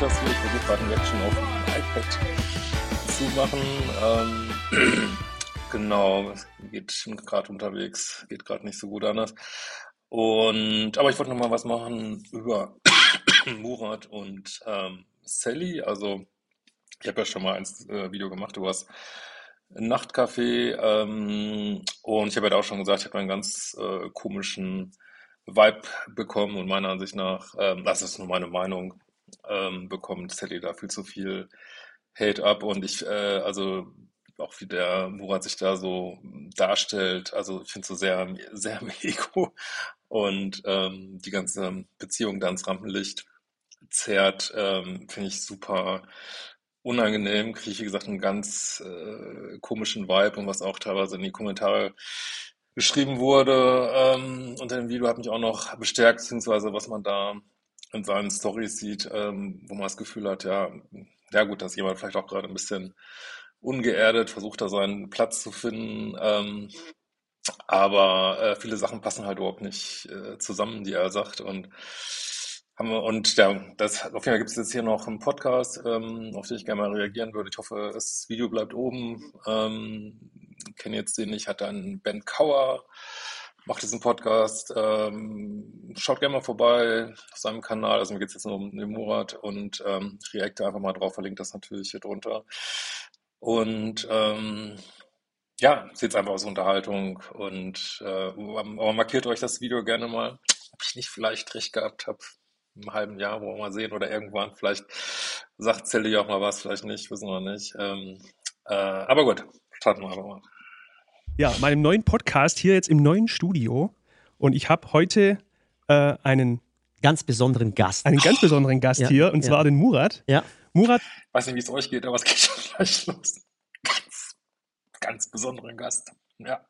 Das hier. Ich versuche gerade ein Reaction auf dem iPad zu machen. Ähm, genau, geht gerade unterwegs, geht gerade nicht so gut anders. Und, aber ich wollte noch mal was machen über Murat und ähm, Sally. Also, ich habe ja schon mal ein äh, Video gemacht über das Nachtcafé ähm, und ich habe ja auch schon gesagt, ich habe einen ganz äh, komischen Vibe bekommen und meiner Ansicht nach, ähm, das ist nur meine Meinung, ähm, bekommt Sally da viel zu viel Hate ab. Und ich, äh, also auch wie der Murat sich da so darstellt, also ich finde so sehr, sehr im Ego. Und ähm, die ganze Beziehung da ins Rampenlicht zerrt, ähm, finde ich super unangenehm, kriege ich, wie gesagt, einen ganz äh, komischen Vibe und was auch teilweise in die Kommentare geschrieben wurde. Ähm, unter dem Video hat mich auch noch bestärkt, beziehungsweise was man da in seinen Stories sieht, ähm, wo man das Gefühl hat, ja, ja gut, dass jemand vielleicht auch gerade ein bisschen ungeerdet versucht, da seinen Platz zu finden. Ähm, aber äh, viele Sachen passen halt überhaupt nicht äh, zusammen, die er sagt. Und haben wir, und ja, das, auf jeden Fall gibt es jetzt hier noch einen Podcast, ähm, auf den ich gerne mal reagieren würde. Ich hoffe, das Video bleibt oben. Ähm, kenne jetzt den nicht, hat dann Ben Kauer, macht diesen Podcast. Ähm, schaut gerne mal vorbei auf seinem Kanal. Also mir geht es jetzt nur um den Murat und ähm, reacte einfach mal drauf, verlinkt das natürlich hier drunter. Und ähm, ja, seht einfach aus Unterhaltung und äh, aber markiert euch das Video gerne mal, ob ich nicht vielleicht recht gehabt habe im halben Jahr, wo wir mal sehen, oder irgendwann. Vielleicht sagt Sally auch mal was, vielleicht nicht, wissen wir nicht. Ähm, äh, aber gut, starten wir einfach mal. Ja, meinem neuen Podcast hier jetzt im neuen Studio. Und ich habe heute äh, einen ganz besonderen Gast. Einen ganz besonderen Gast Ja, hier, und ja. zwar den Murat. Ja. Murat, Weiß nicht, wie es euch geht, aber es geht schon gleich los. Ganz, ganz besonderen Gast. Ja.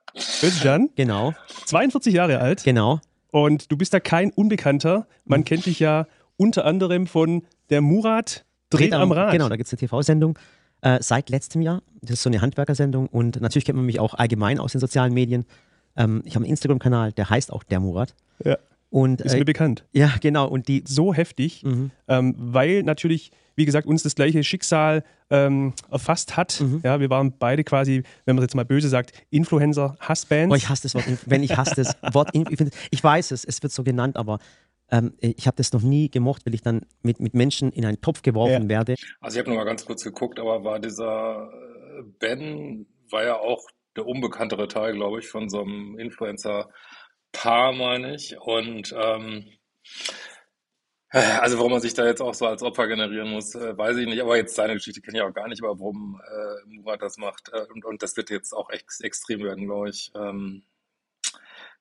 Özcan, Genau, 42 Jahre alt. genau. Und du bist da kein Unbekannter. Man kennt dich ja unter anderem von der Murat dreht am Rad. Genau, da gibt es eine TV-Sendung äh, seit letztem Jahr. Das ist so eine Handwerkersendung und natürlich kennt man mich auch allgemein aus den sozialen Medien. Ähm, ich habe einen Instagram-Kanal, der heißt auch der Murat. Ja, Und ist äh, mir bekannt. ja, genau. Und die So heftig, Mhm. ähm, weil natürlich, wie gesagt, uns das gleiche Schicksal ähm, erfasst hat. Mhm. Ja, wir waren beide quasi, wenn man jetzt mal böse sagt, Influencer-Hassbands. Oh, ich hasse das Wort, wenn ich hasse das Wort, ich, ich weiß es, es wird so genannt, aber ähm, ich habe das noch nie gemocht, weil ich dann mit, mit Menschen in einen Topf geworfen Ja. werde. Also ich habe nur mal ganz kurz geguckt, aber war dieser äh, Ben, war ja auch der unbekanntere Teil, glaube ich, von so einem Influencer-Paar, meine ich. Und ähm, äh, also warum man sich da jetzt auch so als Opfer generieren muss, äh, weiß ich nicht. Aber jetzt seine Geschichte kenne ich auch gar nicht, aber warum äh, Murat das macht. Äh, und, und das wird jetzt auch ex extrem werden, glaube ich. Ähm,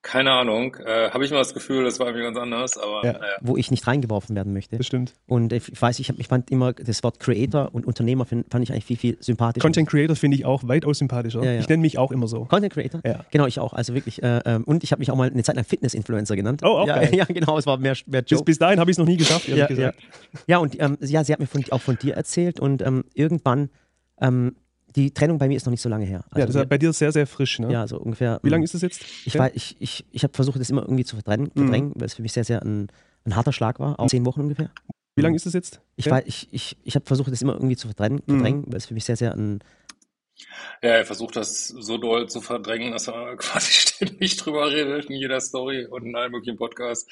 keine Ahnung. Äh, habe ich mal das Gefühl, das war irgendwie ganz anders, aber Ja. naja. wo ich nicht reingeworfen werden möchte. Bestimmt. Und ich weiß, ich, hab, ich fand immer das Wort Creator und Unternehmer find, fand ich eigentlich viel, viel sympathischer. Content Creator finde ich auch weitaus sympathischer. Ja, ja. Ich nenne mich auch immer so. Content Creator? Ja. Genau, ich auch. Also wirklich. Äh, ähm, und ich habe mich auch mal eine Zeit lang Fitness-Influencer genannt. Oh, auch ja, geil. ja, genau, es war mehr, mehr Bis, Joke. bis dahin habe ich es noch nie geschafft, ehrlich ja, ja. gesagt. ja, und ähm, ja, sie hat mir von, auch von dir erzählt und ähm, irgendwann, ähm, die Trennung bei mir ist noch nicht so lange her. Ja, das ist bei dir sehr, sehr frisch. Ne? ja, so ungefähr. Wie lange ähm, ist es jetzt? Ich, Ja. ich, ich, ich habe versucht, das immer irgendwie zu verdrängen, verdrängen weil es für mich sehr, sehr ein, ein harter Schlag war. Auch zehn Wochen ungefähr. Wie lange ist es jetzt? Ich, Ja. ich, ich, ich habe versucht, das immer irgendwie zu verdrängen, Mhm. verdrängen weil es für mich sehr, sehr ein, Ja, er versucht das so doll zu verdrängen, dass er quasi ständig drüber redet in jeder Story und in allen möglichen Podcasts.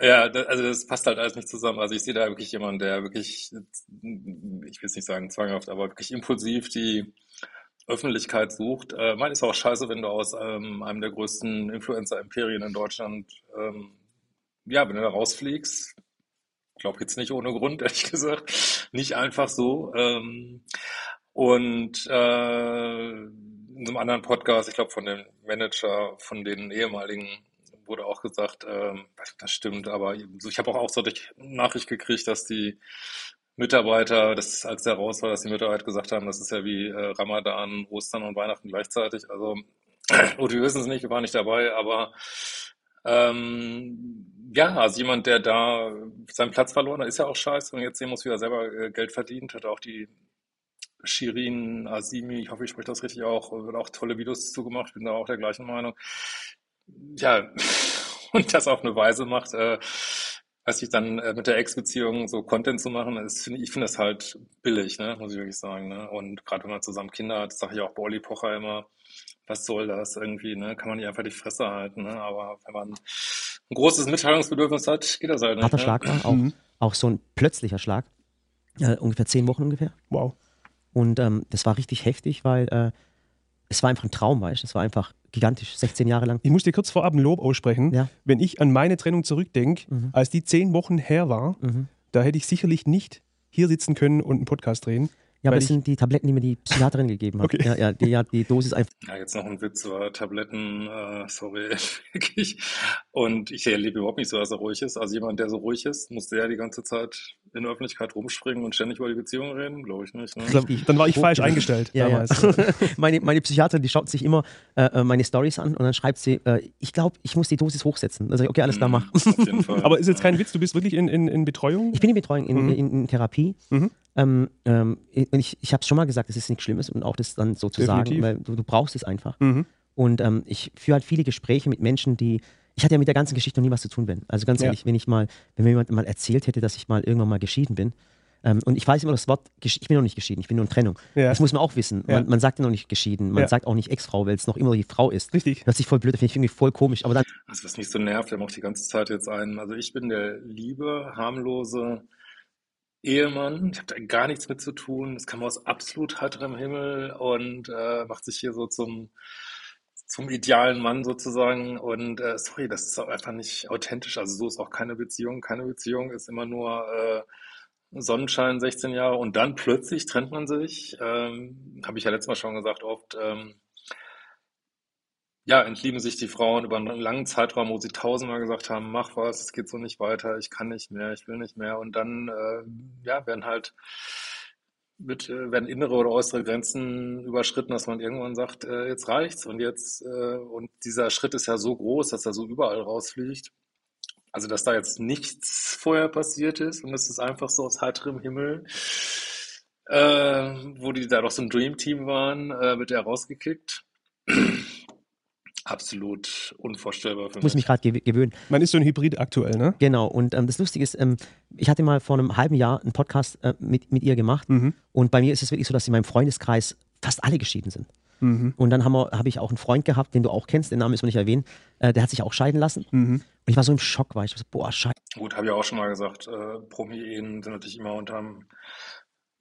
Ja, da, also das passt halt alles nicht zusammen. Also ich sehe da wirklich jemanden, der wirklich, ich will es nicht sagen zwanghaft, aber wirklich impulsiv die Öffentlichkeit sucht. Äh, mein ist auch scheiße, wenn du aus ähm, einem der größten Influencer-Imperien in Deutschland, ähm, ja, wenn du da rausfliegst, glaube jetzt nicht ohne Grund, ehrlich gesagt, nicht einfach so. Ähm, und äh, in einem anderen Podcast, ich glaube von dem Manager, von den ehemaligen, wurde auch gesagt, ähm, das stimmt, aber ich habe auch, auch so die Nachricht gekriegt, dass die Mitarbeiter, das als der raus war, dass die Mitarbeiter gesagt haben, das ist ja wie äh, Ramadan, Ostern und Weihnachten gleichzeitig. Also, und wir wissen es nicht, wir waren nicht dabei, aber ähm, ja, also jemand, der da seinen Platz verloren hat, ist ja auch scheiße und jetzt sehen muss, wie er selber äh, Geld verdient, hat auch die Shirin Azimi, ich hoffe, ich spreche das richtig auch, wird auch tolle Videos zugemacht, bin da auch der gleichen Meinung. Ja, und das auf eine Weise macht, äh, als ich dann äh, mit der Ex-Beziehung so Content zu machen, ist, find, ich finde das halt billig, ne, muss ich wirklich sagen. Ne? Und gerade wenn man zusammen Kinder hat, sage ich auch Bolli Pocher immer, was soll das irgendwie, ne? Kann man nicht einfach die Fresse halten, ne? Aber wenn man ein großes Mitteilungsbedürfnis hat, geht das halt nicht. Harter ne? Schlag war auch, Mhm. auch so ein plötzlicher Schlag. Äh, ungefähr zehn Wochen ungefähr. Wow. Und ähm, das war richtig heftig, weil äh, es war einfach ein Traum, weißt du? Es war einfach gigantisch, 16 Jahre lang. Ich muss dir kurz vorab ein Lob aussprechen. Ja. Wenn ich an meine Trennung zurückdenke, Mhm. als die zehn Wochen her war, Mhm. da hätte ich sicherlich nicht hier sitzen können und einen Podcast drehen. Ja, aber das sind die Tabletten, die mir die Psychiaterin gegeben hat. Okay. Ja, ja, die hat die Dosis einfach. Ja, jetzt noch ein Witz über Tabletten, äh, sorry, wirklich. Und ich erlebe überhaupt nicht so, dass er ruhig ist. Also jemand, der so ruhig ist, muss der die ganze Zeit in der Öffentlichkeit rumspringen und ständig über die Beziehung reden? Glaube ich nicht. Ne? Richtig. Dann war ich falsch eingestellt Ja, ja. damals. meine, meine Psychiaterin, die schaut sich immer äh, äh, meine Stories an und dann schreibt sie, äh, ich glaube, ich muss die Dosis hochsetzen. Dann sage ich, okay, alles klar, mach. Mhm, Auf jeden Fall. Aber ist jetzt Ja. kein Witz, du bist wirklich in, in, in Betreuung? Ich bin in Betreuung, in, Mhm. in, in Therapie. Mhm. Ähm, ähm, und ich ich habe es schon mal gesagt, dass es nichts Schlimmes und auch das dann so zu sagen, weil du, du brauchst es einfach. Mhm. Und ähm, ich führe halt viele Gespräche mit Menschen, die. Ich hatte ja mit der ganzen Geschichte noch nie was zu tun bin. Also ganz Ja. ehrlich, wenn ich mal, wenn mir jemand mal erzählt hätte, dass ich mal irgendwann mal geschieden bin, ähm, und ich weiß immer das Wort, ich bin noch nicht geschieden, ich bin nur in Trennung. Ja. Das muss man auch wissen. Ja. Man, man sagt ja noch nicht geschieden, man Ja. sagt auch nicht Ex-Frau, weil es noch immer die Frau ist. Richtig. Hört sich voll blöd, finde ich irgendwie voll komisch. Aber dann, Also was mich so nervt, haben auch die ganze Zeit jetzt einen, also ich bin der liebe, harmlose Ehemann, ich habe da gar nichts mit zu tun, das kam aus absolut heiterem Himmel und äh, macht sich hier so zum, zum idealen Mann sozusagen und äh, sorry, das ist auch einfach nicht authentisch, also so ist auch keine Beziehung, keine Beziehung ist immer nur äh, Sonnenschein 16 Jahre und dann plötzlich trennt man sich, ähm, habe ich ja letztes Mal schon gesagt oft, ähm, ja, entlieben sich die Frauen über einen langen Zeitraum, wo sie tausendmal gesagt haben, mach was, es geht so nicht weiter, ich kann nicht mehr, ich will nicht mehr. Und dann, äh, ja, werden halt, wird, äh, werden innere oder äußere Grenzen überschritten, dass man irgendwann sagt, äh, jetzt reicht's und jetzt, äh, und dieser Schritt ist ja so groß, dass er so überall rausfliegt. Also, dass da jetzt nichts vorher passiert ist und es ist einfach so aus heiterem Himmel, äh, wo die da doch so ein Dream-Team waren, äh, wird er rausgekickt. Absolut unvorstellbar für ich muss mich gerade gew gewöhnen. Man ist so ein Hybrid aktuell, ne? Genau, und ähm, das Lustige ist, ähm, ich hatte mal vor einem halben Jahr einen Podcast äh, mit, mit ihr gemacht Mhm. und bei mir ist es wirklich so, dass in meinem Freundeskreis fast alle geschieden sind. Mhm. Und dann habe hab ich auch einen Freund gehabt, den du auch kennst, den Namen müssen wir nicht erwähnen, äh, der hat sich auch scheiden lassen. Mhm. Und ich war so im Schock, weil ich so, boah, scheiße. Gut, habe ich auch schon mal gesagt, äh, Promi-Ehen sind natürlich immer unter einem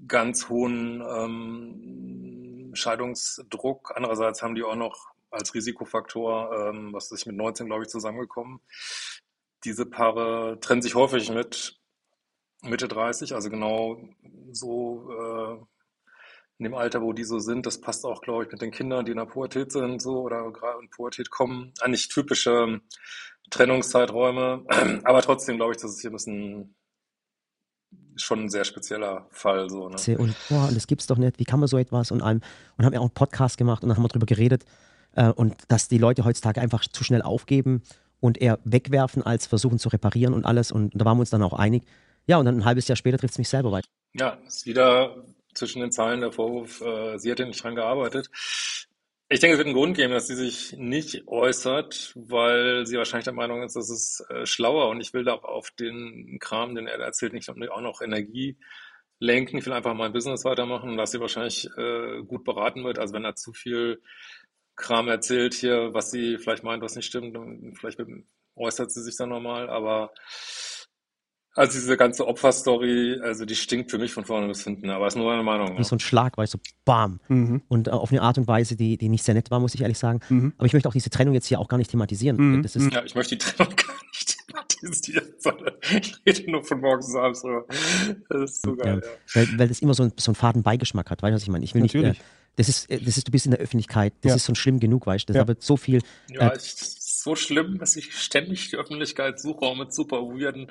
ganz hohen ähm, Scheidungsdruck. Andererseits haben die auch noch als Risikofaktor, ähm, was ist mit 19, glaube ich, zusammengekommen. Diese Paare trennen sich häufig mit Mitte 30, also genau so äh, in dem Alter, wo die so sind. Das passt auch, glaube ich, mit den Kindern, die in der Pubertät sind, so oder gerade in Pubertät kommen. Eigentlich typische Trennungszeiträume, aber trotzdem glaube ich, dass es hier ein bisschen schon ein sehr spezieller Fall so. Ne? Und boah, das gibt's doch nicht, wie kann man so etwas und allem. Und haben ja auch einen Podcast gemacht und dann haben wir drüber geredet. Äh, und dass die Leute heutzutage einfach zu schnell aufgeben und eher wegwerfen, als versuchen zu reparieren und alles. Und da waren wir uns dann auch einig. Ja, und dann ein halbes Jahr später trifft es mich selber weiter. Ja, ist wieder zwischen den Zeilen der Vorwurf, äh, sie hat ja nicht dran gearbeitet. Ich denke, es wird einen Grund geben, dass sie sich nicht äußert, weil sie wahrscheinlich der Meinung ist, das ist äh, schlauer und ich will da auch auf den Kram, den er da erzählt, nicht auch noch Energie lenken. Ich will einfach mein Business weitermachen, was sie wahrscheinlich äh, gut beraten wird. Also wenn er zu viel Kram erzählt hier, was sie vielleicht meint, was nicht stimmt, dann vielleicht äußert sie sich dann nochmal, aber Also diese ganze Opferstory, also die stinkt für mich von vorne bis hinten, aber ist nur meine Meinung. Ja. so ein Schlag, weißt du, bam. Mhm. Und äh, auf eine Art und Weise, die, die nicht sehr nett war, muss ich ehrlich sagen. Mhm. Aber ich möchte auch diese Trennung jetzt hier auch gar nicht thematisieren. Mhm. Das ist, Ja, ich möchte die Trennung gar nicht thematisieren, sondern ich rede nur von morgens bis abends drüber. Das ist so geil, ja. weil, weil das immer so, ein, so einen faden Beigeschmack hat, weißt du, was ich meine? Ich will nicht, äh, Natürlich. Das ist, äh, das ist, du bist in der Öffentlichkeit, das Ja. ist schon schlimm genug, weißt du, Ja. da wird so viel, Ja, Äh, das ist so schlimm, dass ich ständig die Öffentlichkeit suche, auch mit super weirden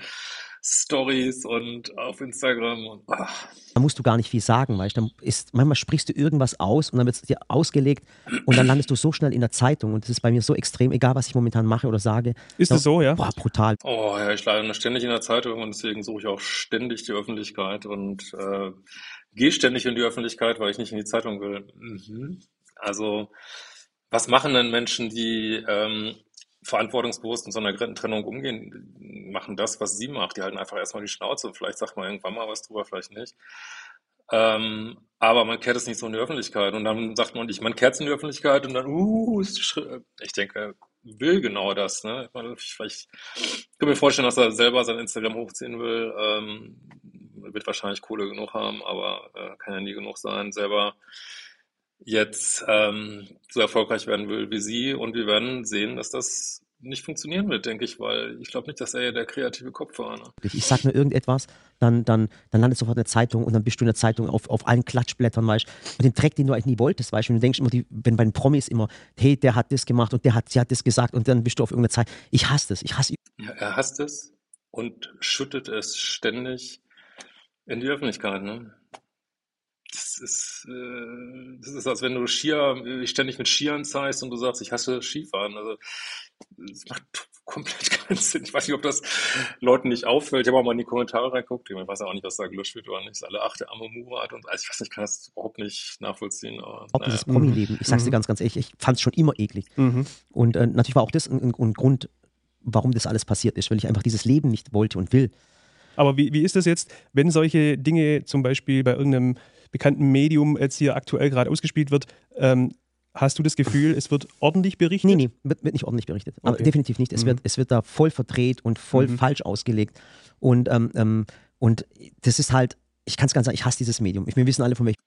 Stories und auf Instagram und ach, da musst du gar nicht viel sagen, weißt du, manchmal sprichst du irgendwas aus und dann wird es dir ausgelegt und dann landest du so schnell in der Zeitung und das ist bei mir so extrem, egal was ich momentan mache oder sage. Ist das so, ja? Boah, brutal. Oh ja, ich lande ständig in der Zeitung und deswegen suche ich auch ständig die Öffentlichkeit und äh, gehe ständig in die Öffentlichkeit, weil ich nicht in die Zeitung will. Mhm. Also, was machen denn Menschen, die ähm, verantwortungsbewusst mit so einer Trennung umgehen? Machen das, was sie macht. Die halten einfach erstmal die Schnauze. Vielleicht sagt man irgendwann mal was drüber, vielleicht nicht. Ähm, aber man kehrt es nicht so in die Öffentlichkeit. Und dann sagt man nicht, man kehrt es in die Öffentlichkeit und dann, uh, ich denke, will genau das. Ne? Ich, meine, vielleicht, ich kann mir vorstellen, dass er selber sein Instagram hochziehen will. Ähm, wird wahrscheinlich Kohle genug haben, aber äh, kann ja nie genug sein. Selber jetzt ähm, so erfolgreich werden will wie sie. Und wir werden sehen, dass das nicht funktionieren wird, denke ich, weil ich glaube nicht, dass er der kreative Kopf war. Ne? Ich, sag nur irgendetwas, dann, dann, dann landet sofort in der Zeitung und dann bist du in der Zeitung auf, auf allen Klatschblättern, weißt Und den Dreck, den du eigentlich nie wolltest, weißt du. Und du denkst immer, die, wenn bei den Promis immer, hey, der hat das gemacht und der hat, sie hat das gesagt und dann bist du auf irgendeiner Zeit. Ich hasse das, ich hasse Ja, er hasst es und schüttet es ständig in die Öffentlichkeit. Ne? Das ist, äh, das ist, als wenn du Skier, äh, ständig mit Skiern zeigst und du sagst, ich hasse Skifahren. Also, das macht komplett keinen Sinn. Ich weiß nicht, ob das Leuten nicht auffällt. Ich habe auch mal in die Kommentare reingeguckt. Ich weiß auch nicht, was da gelöscht wird oder nicht. Alle acht der arme Murat und also ich weiß nicht, ich kann das überhaupt nicht nachvollziehen. Aber, auch naja. dieses Promi-Leben. Ich sag's dir Mhm. ganz, ganz ehrlich, ich fand's schon immer eklig. Mhm. Und äh, natürlich war auch das ein, ein, ein Grund, warum das alles passiert ist, weil ich einfach dieses Leben nicht wollte und will. Aber wie, wie ist das jetzt, wenn solche Dinge zum Beispiel bei irgendeinem bekannten Medium jetzt hier aktuell gerade ausgespielt wird? Ähm, hast du das Gefühl, es wird ordentlich berichtet? Nee, nee, wird, wird nicht ordentlich berichtet. Aber Okay. definitiv nicht. Es, Mhm. wird, es wird da voll verdreht und voll Mhm. falsch ausgelegt. Und, ähm, ähm, und das ist halt, ich kann es ganz sagen, ich hasse dieses Medium. Ich, wir wissen alle, von welchem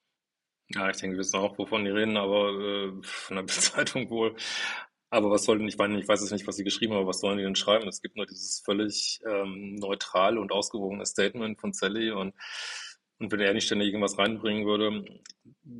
Ja, ich denke, wir wissen auch, wovon die reden, aber äh, von der Bildzeitung wohl. Aber was soll denn, ich meine, ich weiß jetzt nicht, was sie geschrieben haben, aber was sollen die denn schreiben? Es gibt nur dieses völlig ähm, neutrale und ausgewogene Statement von Sally und, und wenn er nicht ständig irgendwas reinbringen würde,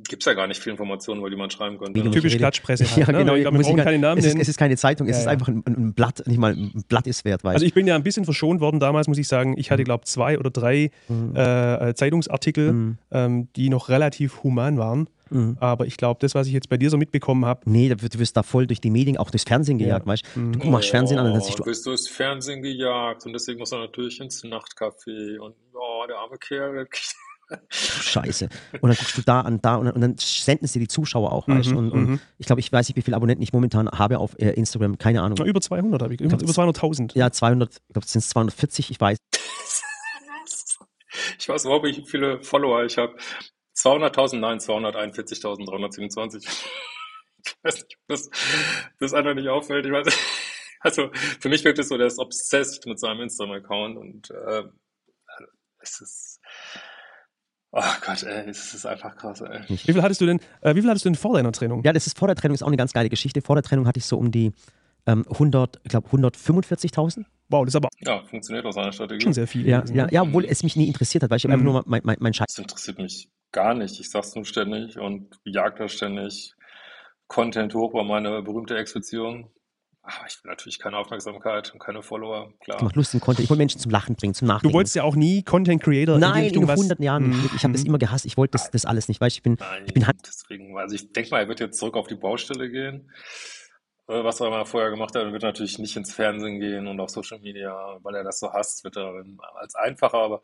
gibt's ja gar nicht viel Informationen, über die man schreiben könnte. Medium Typisch. Klatschpresse halt, Ja, ne? genau. Ich glaube, ich brauchen gar- keine Namen es, ist, nennen. es ist keine Zeitung, es Ja, ist ja. einfach ein, ein Blatt, nicht mal ein Blatt ist wert, weißt Also ich bin ja ein bisschen verschont worden damals, muss ich sagen. Ich hatte, glaube zwei oder drei Mhm. äh, Zeitungsartikel, Mhm. ähm, die noch relativ human waren. Mhm. Aber ich glaube, das, was ich jetzt bei dir so mitbekommen habe, Nee, du wirst da voll durch die Medien, auch durchs Fernsehen gejagt, weißt Mhm. du? Du machst Fernsehen an und dann Oh, du, bist du ins Fernsehen gejagt und deswegen muss er natürlich ins Nachtcafé und oh, der arme Kerl. Scheiße. Und dann guckst du da an, da und, dann- und dann senden sie die Zuschauer auch, weißt du? Mhm, Und, und mhm. ich glaube, ich weiß nicht, wie viele Abonnenten ich momentan habe auf äh, Instagram, keine Ahnung. na, über 200 habe ich, über, glaub, über 200.000. Ja, 200, ich glaube, es sind 240, ich weiß. Ich weiß überhaupt nicht, wie viele Follower ich habe. 200.000, nein, 241.327. Ich weiß nicht, ob das, das einfach nicht auffällt. Ich weiß, also für mich wirkt es so, der ist obsessed mit seinem Instagram-Account und äh, es ist, oh Gott, ey, es ist einfach krass, ey. Wie viel hattest du denn, äh, wie viel hattest du denn vor deiner Trennung? Ja, das ist vor der Trennung, ist auch eine ganz geile Geschichte. Vor der Trennung hatte ich so um die ähm, 100, ich glaube 145.000. Wow, das ist aber Ja, funktioniert aus einer Strategie. schon sehr viel. Ja, ja, ne? ja, obwohl es mich nie interessiert hat, weil ich Mhm. einfach nur mein, mein, mein Scheiß. Das interessiert mich gar nicht. Ich sag's nur ständig und jag da ständig Content hoch über meine berühmte Ex-Beziehung. Aber ich will natürlich keine Aufmerksamkeit und keine Follower, klar. macht lustigen Content. Ich wollte Menschen zum Lachen bringen, zum Nachdenken. Du wolltest ja auch nie Content Creator in die Nein, Richtung in was. 100 Jahren nicht. Mhm. Ich habe das immer gehasst. Ich wollte das, das alles nicht. Weißt, du, ich bin, Nein, ich bin halt- deswegen, also ich denke mal, er wird jetzt zurück auf die Baustelle gehen, äh, was er mal vorher gemacht hat. Er wird natürlich nicht ins Fernsehen gehen und auf Social Media, weil er das so hasst, wird er als einfacher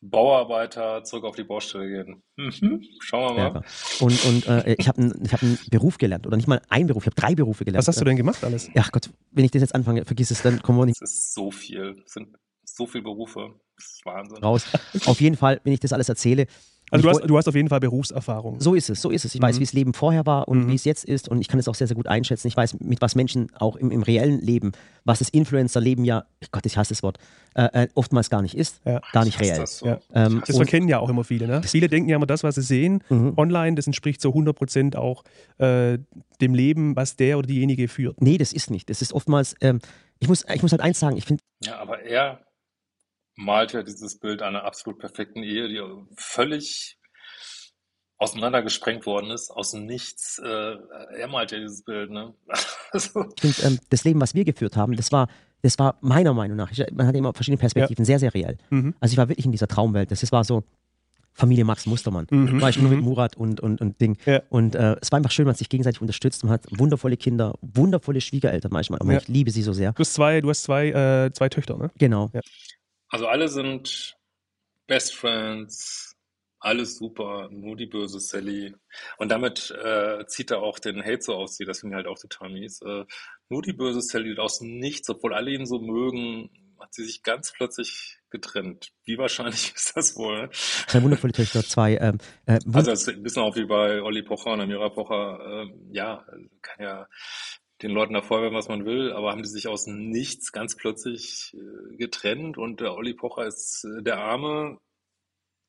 Bauarbeiter zurück auf die Baustelle gehen. Mhm. Schauen wir mal. Berger. Und, und äh, ich habe einen hab Beruf gelernt. Oder nicht mal einen Beruf, ich habe drei Berufe gelernt. Was hast du denn gemacht alles? Ja Gott, wenn ich das jetzt anfange, vergiss es, dann kommen wir nicht Es ist so viel, es sind so viele Berufe. Das ist Wahnsinn. raus. Auf jeden Fall, wenn ich das alles erzähle, Also du hast, du hast auf jeden Fall Berufserfahrung. So ist es, so ist es. Ich weiß, Mhm. wie das Leben vorher war und Mhm. wie es jetzt ist und ich kann es auch sehr, sehr gut einschätzen. Ich weiß, mit was Menschen auch im, im reellen Leben, was das Influencer-Leben ja, Gott, ich hasse das Wort, äh, äh, oftmals gar nicht ist, Ja. gar nicht reell. das so. Ja. Ähm, Das verkennen ja auch immer viele. Ne? Viele denken ja immer, das, was sie sehen Mhm. online, das entspricht zu 100% auch äh, dem Leben, was der oder diejenige führt. Nee, das ist nicht. Das ist oftmals, ähm, ich, muss, ich muss halt eins sagen, ich finde, Ja, aber er malt ja dieses Bild einer absolut perfekten Ehe, die völlig auseinandergesprengt worden ist, aus dem Nichts. Äh, er malt ja dieses Bild, ne? Also, ähm, das Leben, was wir geführt haben, das war, das war meiner Meinung nach, ich, man hat immer verschiedene Perspektiven, sehr, sehr reell. Mhm. Also ich war wirklich in dieser Traumwelt. Das ist- war so Familie Max Mustermann. Mhm. War ich nur mit Mhm. Murat und, und, und Ding. Ja. Und äh, es war einfach schön, man hat sich gegenseitig unterstützt. Man hat wundervolle Kinder, wundervolle Schwiegereltern manchmal. Aber Ja. ich liebe sie so sehr. Du hast zwei, du hast zwei, äh, zwei Töchter, ne? Genau. Also alle sind Best Friends, alles super, nur die böse Sally. Und damit äh, zieht er auch den Hate so auf sie, das finde ich halt auch total mies. Äh, nur die böse Sally aus Nichts, obwohl alle ihn so mögen, hat sie sich ganz plötzlich getrennt. Wie wahrscheinlich ist das wohl? Ne? Zwei wundervolle Töchter, zwei. Ähm, äh, Also das ist ein bisschen auch wie bei Olli Pocher und Amira Pocher. Ähm, ja, kann ja den Leuten da vorwerfen, was man will, aber haben die sich aus Nichts ganz plötzlich äh, getrennt und der Olli Pocher ist äh, der Arme?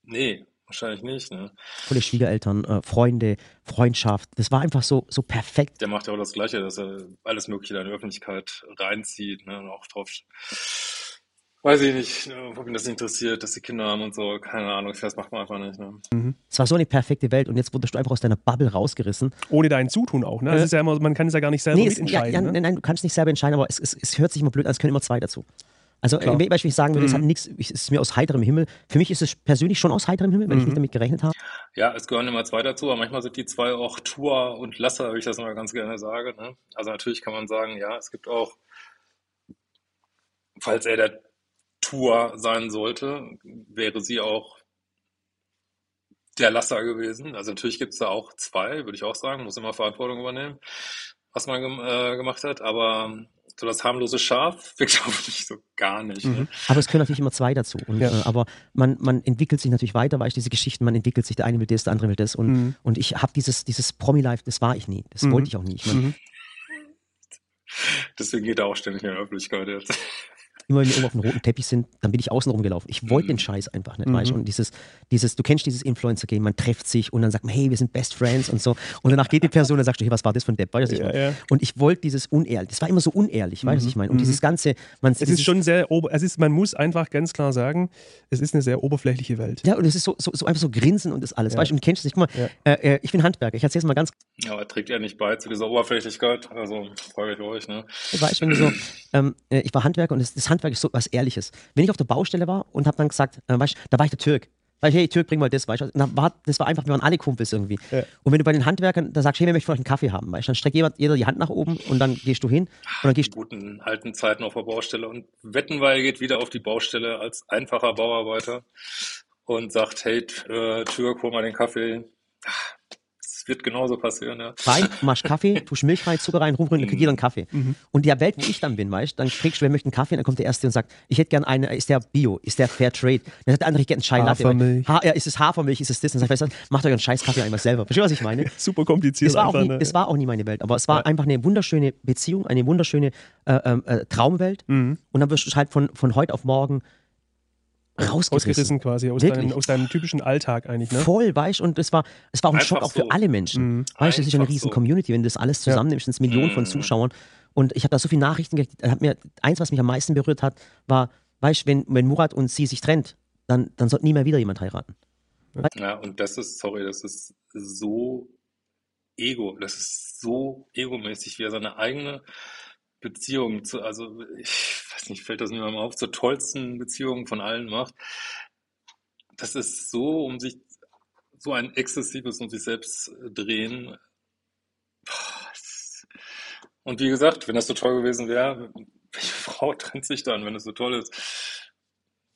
Nee, wahrscheinlich nicht. Ne? volle Schwiegereltern, äh, Freunde, Freundschaft. Das war einfach so, so perfekt. Der macht ja auch das Gleiche, dass er alles Mögliche in die Öffentlichkeit reinzieht ne? und auch drauf. Weiß ich nicht, ne, ob ihn das interessiert, dass die Kinder haben und so. Keine Ahnung, das macht man einfach nicht. Ne? Es war so eine perfekte Welt und jetzt wurdest du einfach aus deiner Bubble rausgerissen. Ohne dein Zutun auch, ne? Das Äh, ist ja immer, man kann es ja gar nicht selber Nee, es, ja, mitentscheiden. ja, ne? nein, nein, du kannst nicht selber entscheiden, aber es, es, es hört sich immer blöd an, es können immer zwei dazu. Also, Klar. wenn ich sagen würde, es hat Mhm. nichts, es ist mir aus heiterem Himmel. Für mich ist es persönlich schon aus heiterem Himmel, wenn ich Mhm. nicht damit gerechnet habe. Ja, es gehören immer zwei dazu, aber manchmal sind die zwei auch Tour und Lasser, wie ich das immer ganz gerne sage. Ne? Also natürlich kann man sagen, ja, es gibt auch, falls er der Tour sein sollte, wäre sie auch der Lasser gewesen. Also natürlich gibt es da auch zwei, würde ich auch sagen, muss immer Verantwortung übernehmen, was man gem äh, gemacht hat, aber so das harmlose Schaf wirkt auf mich so gar nicht. Ne? Mhm. Aber es können natürlich immer zwei dazu. Und, Ja. äh, aber man, man entwickelt sich natürlich weiter, weißt du, diese Geschichten, man entwickelt sich, der eine will das, der andere will das. Und, Mhm. und ich habe dieses, dieses Promi-Life, das war ich nie. Das Mhm. wollte ich auch nie. Ich mein, Mhm. Deswegen geht er auch ständig in der Öffentlichkeit jetzt. Immer wenn wir irgendwo auf dem roten Teppich sind, dann bin ich außen rumgelaufen. Ich wollte den Scheiß einfach nicht, Mhm. weißt du? Und dieses, dieses, du kennst dieses Influencer-Game, man trifft sich und dann sagt man, hey, wir sind Best Friends und so. Und danach geht die Person und dann sagst du, hey, was war das für ein Depp? Weißt du, was ich Ja, meine? ja. Und ich wollte dieses unehrlich, das war immer so unehrlich, weißt du, was ich meine? Und Mhm. dieses ganze, man Es ist schon sehr, ober es ist, man muss einfach ganz klar sagen, es ist eine sehr oberflächliche Welt. Ja, und es ist so, so, so einfach so Grinsen und das alles. Ja. Weißt du, und du kennst es nicht. Guck mal, Ja. äh, äh, ich bin Handwerker. Ich erzähl's mal ganz Ja, aber trägt er nicht bei zu dieser Oberflächlichkeit? Also frage ich euch, ne? Weißt du, wenn du so, ähm, äh, ich war Handwerker und das, das Handwerk ist so was Ehrliches. Wenn ich auf der Baustelle war und habe dann gesagt, äh, weißt da war ich der Türk. Ich, hey Türk, bring mal das, weißt du. Na, war, das war einfach, wir waren alle Kumpels irgendwie. Ja. Und wenn du bei den Handwerkern, da sagst, hey, wir möchten von euch einen Kaffee haben, weißt du, dann streckt jemand, jeder die Hand nach oben und dann gehst du hin und dann In gehst guten alten Zeiten auf der Baustelle und wetten wir, er geht wieder auf die Baustelle als einfacher Bauarbeiter und sagt, hey, äh, Türk, hol mal den Kaffee. Wird genauso passieren, ja. rein, machst Kaffee, tust Milch rein, Zucker rein, rumrühren, dann kriegt jeder einen Kaffee. Und in der Welt, wo ich dann bin, weißt du, dann kriegst du, wer möchte einen Kaffee, und dann kommt der Erste und sagt, ich hätte gern einen, ist der Bio, ist der Fair Trade? Dann sagt der andere, ich hätte einen Chai Latte. Hafermilch. Ha, ja, ist es Hafermilch, ist es das? Dann sag ich, du, macht euch einen scheiß Kaffee einmal selber. Verstehst du, was ich meine? Super kompliziert Das war, auch einfach. nie, ne? das war auch nie meine Welt, aber es war Ja. einfach eine wunderschöne Beziehung, eine wunderschöne äh, ähm, äh, Traumwelt. Mhm. Und dann wirst du halt von, von heute auf morgen rausgerissen. Ausgerissen quasi aus deinem, aus deinem typischen Alltag eigentlich. Ne? Voll, weißt du, und es war, es war auch ein Einfach Schock auch für so. alle Menschen. Mhm. Weißt du, es ist ja eine riesen so. Community, wenn du das alles Ja. zusammennimmst, sind es Millionen von Mhm. Zuschauern. Und ich habe da so viele Nachrichten gekriegt, mir, eins, was mich am meisten berührt hat, war, weißt du, wenn, wenn Murat und sie sich trennt, dann, dann sollte nie mehr wieder jemand heiraten. Ja, und das ist, sorry, das ist so ego, das ist so egomäßig, wie er seine eigene Beziehung zu, also ich weiß nicht, fällt das niemandem auf, zur tollsten Beziehung von allen macht. Das ist so um sich, so ein exzessives um sich selbst drehen. Boah, es- Und wie gesagt, wenn das so toll gewesen wäre, welche Frau trennt sich dann, wenn es so toll ist?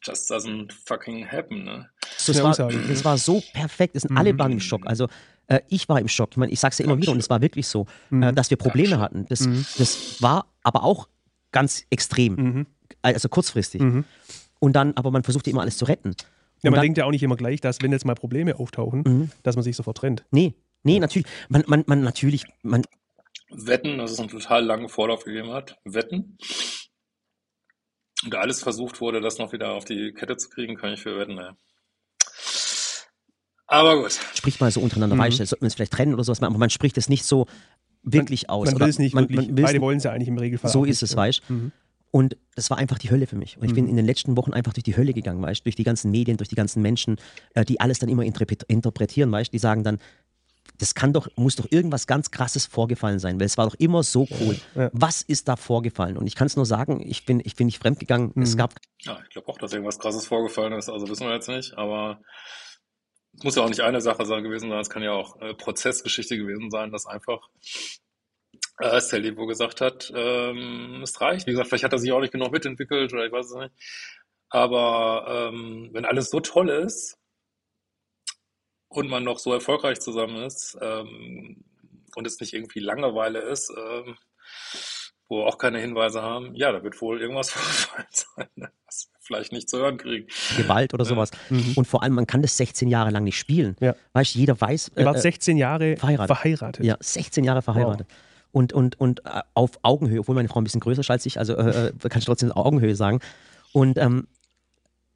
Just doesn't fucking happen, ne? Das, war, das war so perfekt, es sind alle waren im Schock. Also äh, ich war im Schock. Ich meine, ich sage es ja immer wieder und es war wirklich so, äh, dass wir Probleme hatten. Das, das war aber auch ganz extrem, Mhm. also kurzfristig. Mhm. Und dann, aber man versuchte immer alles zu retten. Ja, man dann- denkt ja auch nicht immer gleich, dass wenn jetzt mal Probleme auftauchen, Mhm. dass man sich sofort trennt. Nee, nee, natürlich. Man, man, man natürlich, man, Wetten, dass es einen total langen Vorlauf gegeben hat. Wetten. Und alles versucht wurde, das noch wieder auf die Kette zu kriegen, kann ich für wetten, ja. Aber gut. spricht mal so untereinander, Mhm. weißt du, sollten wir uns vielleicht trennen oder sowas, aber man spricht es nicht so wirklich aus. Man will es nicht man, wirklich. man Beide wollen es ja eigentlich im Regelfall. So ist es, weißt du. Mhm. Und das war einfach die Hölle für mich. Und ich bin in den letzten Wochen einfach durch die Hölle gegangen, weißt du, durch die ganzen Medien, durch die ganzen Menschen, äh, die alles dann immer interpret interpretieren, weißt du, die sagen dann, das kann doch, muss doch irgendwas ganz krasses vorgefallen sein, weil es war doch immer so cool. Ja. Was ist da vorgefallen? Und ich kann es nur sagen, ich bin, ich bin nicht fremdgegangen. Es Mhm. gab Ja, ich glaube auch, dass irgendwas krasses vorgefallen ist, also wissen wir jetzt nicht, aber es muss ja auch nicht eine Sache sein gewesen sein, es kann ja auch äh, Prozessgeschichte gewesen sein, dass einfach äh, Sally wo gesagt hat, ähm, es reicht. Wie gesagt, vielleicht hat er sich auch nicht genug mitentwickelt oder ich weiß es nicht. Aber ähm, wenn alles so toll ist und man noch so erfolgreich zusammen ist ähm, und es nicht irgendwie Langeweile ist, ähm, wo wir auch keine Hinweise haben, ja, da wird wohl irgendwas vorgefallen sein, ne, vielleicht nicht zu hören kriegen. Gewalt oder sowas. Mhm. Und vor allem, man kann das 16 Jahre lang nicht spielen. Ja. Weißt du, jeder weiß. Ihr wart äh, 16 Jahre verheiratet. verheiratet. Ja, 16 Jahre verheiratet. Und, und, und äh, auf Augenhöhe, obwohl meine Frau ein bisschen größer ist als ich, also äh, äh, kann ich trotzdem Augenhöhe sagen. Und ähm,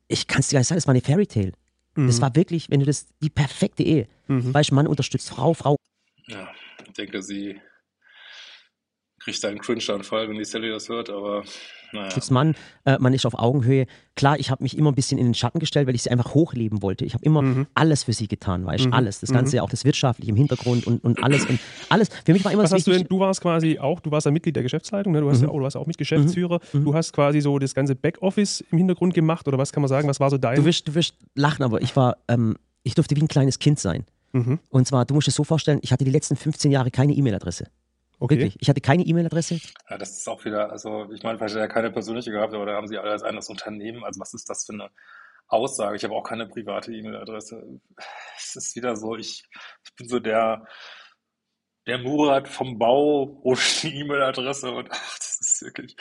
ich kann es dir gar nicht sagen, das war eine Fairy Tale. Das Mhm. war wirklich, wenn du das, die perfekte Ehe. Mhm. Weißt du, Mann unterstützt Frau, Frau. Ja, ich denke, sie kriegt einen Cringe-Anfall, wenn die Sally das hört, aber naja. Mann, äh, man ist auf Augenhöhe. Klar, ich habe mich immer ein bisschen in den Schatten gestellt, weil ich sie einfach hochleben wollte. Ich habe immer Mhm. alles für sie getan, weißt du, Mhm. alles. Das Ganze, auch das Wirtschaftliche im Hintergrund und, und alles. Und alles. Für mich war immer Was das hast du denn? wichtig, Du warst quasi auch, du warst ja Mitglied der Geschäftsleitung, ne? du, hast Mhm. ja auch, du warst auch mit Geschäftsführer. Du hast quasi so das ganze Backoffice im Hintergrund gemacht oder was kann man sagen? Was war so dein? du wirst, du wirst lachen, aber ich war, ähm, ich durfte wie ein kleines Kind sein. Mhm. Und zwar, du musst es so vorstellen, ich hatte die letzten 15 Jahre keine E-Mail-Adresse. Okay. Wirklich. Ich hatte keine E-Mail-Adresse. Ja, das ist auch wieder, also ich meine, vielleicht hat er keine persönliche gehabt, aber da haben sie alle als eines Unternehmen. Also was ist das für eine Aussage? Ich habe auch keine private E-Mail-Adresse. Es ist wieder so, ich, ich bin so der, der Murat vom Bau ohne die E-Mail-Adresse und ach, das ist wirklich,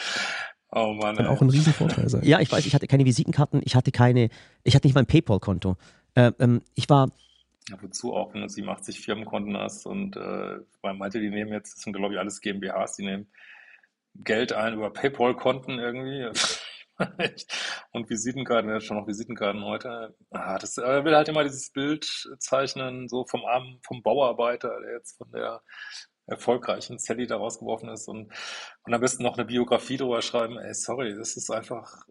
oh Mann. Kann ey. auch ein Riesenvorteil sein. Ja, ich weiß, ich hatte keine Visitenkarten, ich hatte keine, ich hatte nicht mein PayPal-Konto. Äh, ähm, ich war, Ja, wozu auch, wenn du 87 Firmenkonten hast und äh, man meinte, die nehmen jetzt, das sind glaube ich alles GmbHs, die nehmen Geld ein über PayPal-Konten irgendwie. und Visitenkarten, ja schon noch Visitenkarten heute. Ah, das er will halt immer dieses Bild zeichnen, so vom armen, vom Bauarbeiter, der jetzt von der erfolgreichen Sally da rausgeworfen ist und, und am besten noch eine Biografie drüber schreiben. Ey, sorry, das ist einfach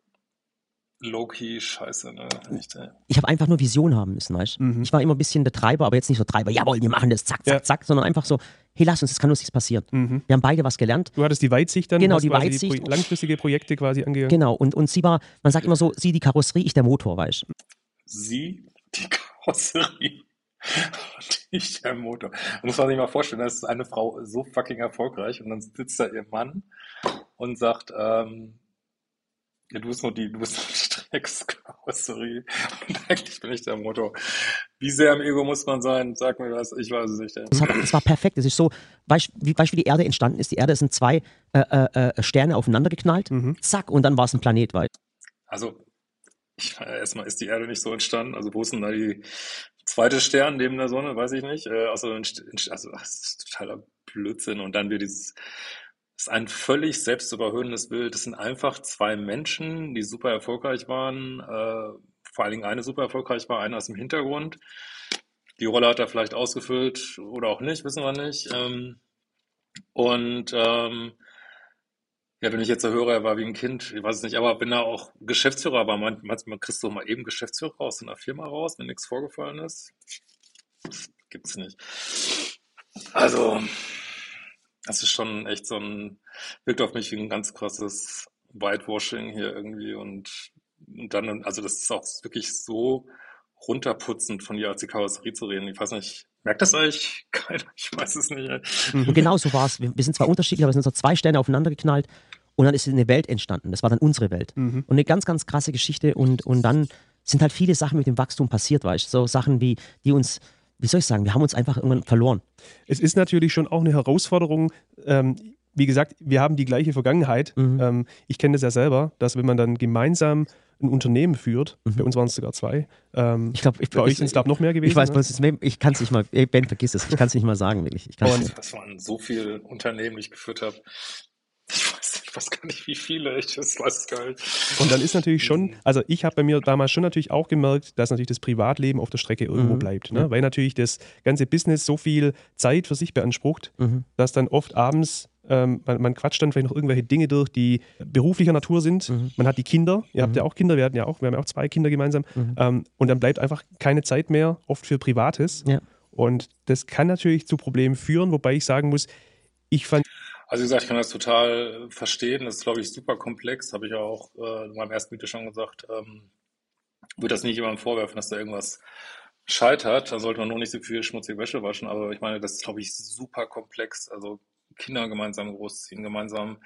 low-key scheiße, ne? Echt, ey. ich habe einfach nur Vision haben müssen, weißt du? Mhm. Ich war immer ein bisschen der Treiber, aber jetzt nicht so Treiber, jawohl, wir machen das, zack, zack, Ja. zack, sondern einfach so, hey, lass uns, es kann uns nichts passieren. Mhm. Wir haben beide was gelernt. Du hattest die Weitsicht dann, Genau, die quasi Weitsicht. Pro langfristige Projekte quasi angegangen. Genau, und, und sie war, man sagt immer so, sie die Karosserie, ich der Motor, weißt du? sie die Karosserie und ich der Motor. Da muss man sich mal vorstellen, da ist eine Frau so fucking erfolgreich und dann sitzt da ihr Mann und sagt, ähm, ja, du bist nur die, du bist nur die Dreckskarosserie und eigentlich bin ich der Motor. Wie sehr im Ego muss man sein? Sag mir das, ich weiß es nicht. Es, hat, es war perfekt. Es ist so, weißt du, wie, weißt, du, wie die Erde entstanden ist? Die Erde sind zwei äh, äh, äh, Sterne aufeinander geknallt, Mhm. zack, und dann war es ein Planet, weißt du? Also, ich, erstmal ist die Erde nicht so entstanden. Also, wo ist denn da die zweite Stern neben der Sonne? Weiß ich nicht. Äh, also, entst- also, das ist totaler Blödsinn. Und dann wird dieses, ist ein völlig selbstüberhöhendes Bild. Das sind einfach zwei Menschen, die super erfolgreich waren. Äh, vor allen Dingen eine super erfolgreich war, einer ist im Hintergrund. Die Rolle hat er vielleicht ausgefüllt oder auch nicht, wissen wir nicht. Ähm, und ähm, ja, wenn ich jetzt so höre, er war wie ein Kind, ich weiß es nicht, aber wenn er auch Geschäftsführer war, man- manchmal kriegst du mal eben Geschäftsführer aus einer Firma raus, wenn nichts vorgefallen ist. Gibt's nicht. Also, das ist schon echt so ein, wirkt auf mich wie ein ganz krasses Whitewashing hier irgendwie und, und dann, also das ist auch wirklich so runterputzend von dir als die Karosserie zu reden. Ich weiß nicht, merkt das eigentlich keiner? Ich weiß es nicht. Mhm. Und genau so war es. Wir, wir sind zwar unterschiedlich, aber es sind so zwei Sterne aufeinander geknallt und dann ist eine Welt entstanden. Das war dann unsere Welt. Mhm. Und eine ganz, ganz krasse Geschichte und, und dann sind halt viele Sachen mit dem Wachstum passiert, weißt du? So Sachen wie, die uns, wie soll ich sagen, wir haben uns einfach irgendwann verloren. Es ist natürlich schon auch eine Herausforderung. Ähm, wie gesagt, wir haben die gleiche Vergangenheit. Mhm. Ähm, ich kenne das ja selber, dass wenn man dann gemeinsam ein Unternehmen führt. Bei uns waren es sogar zwei. Ähm, Ich glaube, ich, bei euch ich, sind es, glaube ich, noch mehr gewesen. ich weiß, ne? was es ist. Ich kann es nicht mal, ey, Ben, vergiss es. Ich kann es nicht mal sagen, wirklich. Ich kann's Und- nicht. Das waren so viele Unternehmen, die ich geführt habe. Ich weiß, ich weiß gar nicht, wie viele. Ich das weiß gar nicht. Und dann ist natürlich schon, also ich habe bei mir damals schon natürlich auch gemerkt, dass natürlich das Privatleben auf der Strecke irgendwo Mhm. bleibt. Ne? Weil natürlich das ganze Business so viel Zeit für sich beansprucht, Mhm. dass dann oft abends, ähm, man, man quatscht dann vielleicht noch irgendwelche Dinge durch, die beruflicher Natur sind. Mhm. Man hat die Kinder, ihr habt ja auch Kinder, wir hatten ja auch, wir haben ja auch zwei Kinder gemeinsam. Mhm. Ähm, und dann bleibt einfach keine Zeit mehr, oft für Privates. Ja. Und das kann natürlich zu Problemen führen, wobei ich sagen muss, ich fand Also wie gesagt, ich kann das total verstehen. Das ist, glaube ich, super komplex. Habe ich auch äh, in meinem ersten Video schon gesagt. Ähm, würde das nicht jemandem vorwerfen, dass da irgendwas scheitert. Da sollte man nur nicht so viel schmutzige Wäsche waschen. Aber ich meine, das ist, glaube ich, super komplex. Also Kinder gemeinsam großziehen, gemeinsam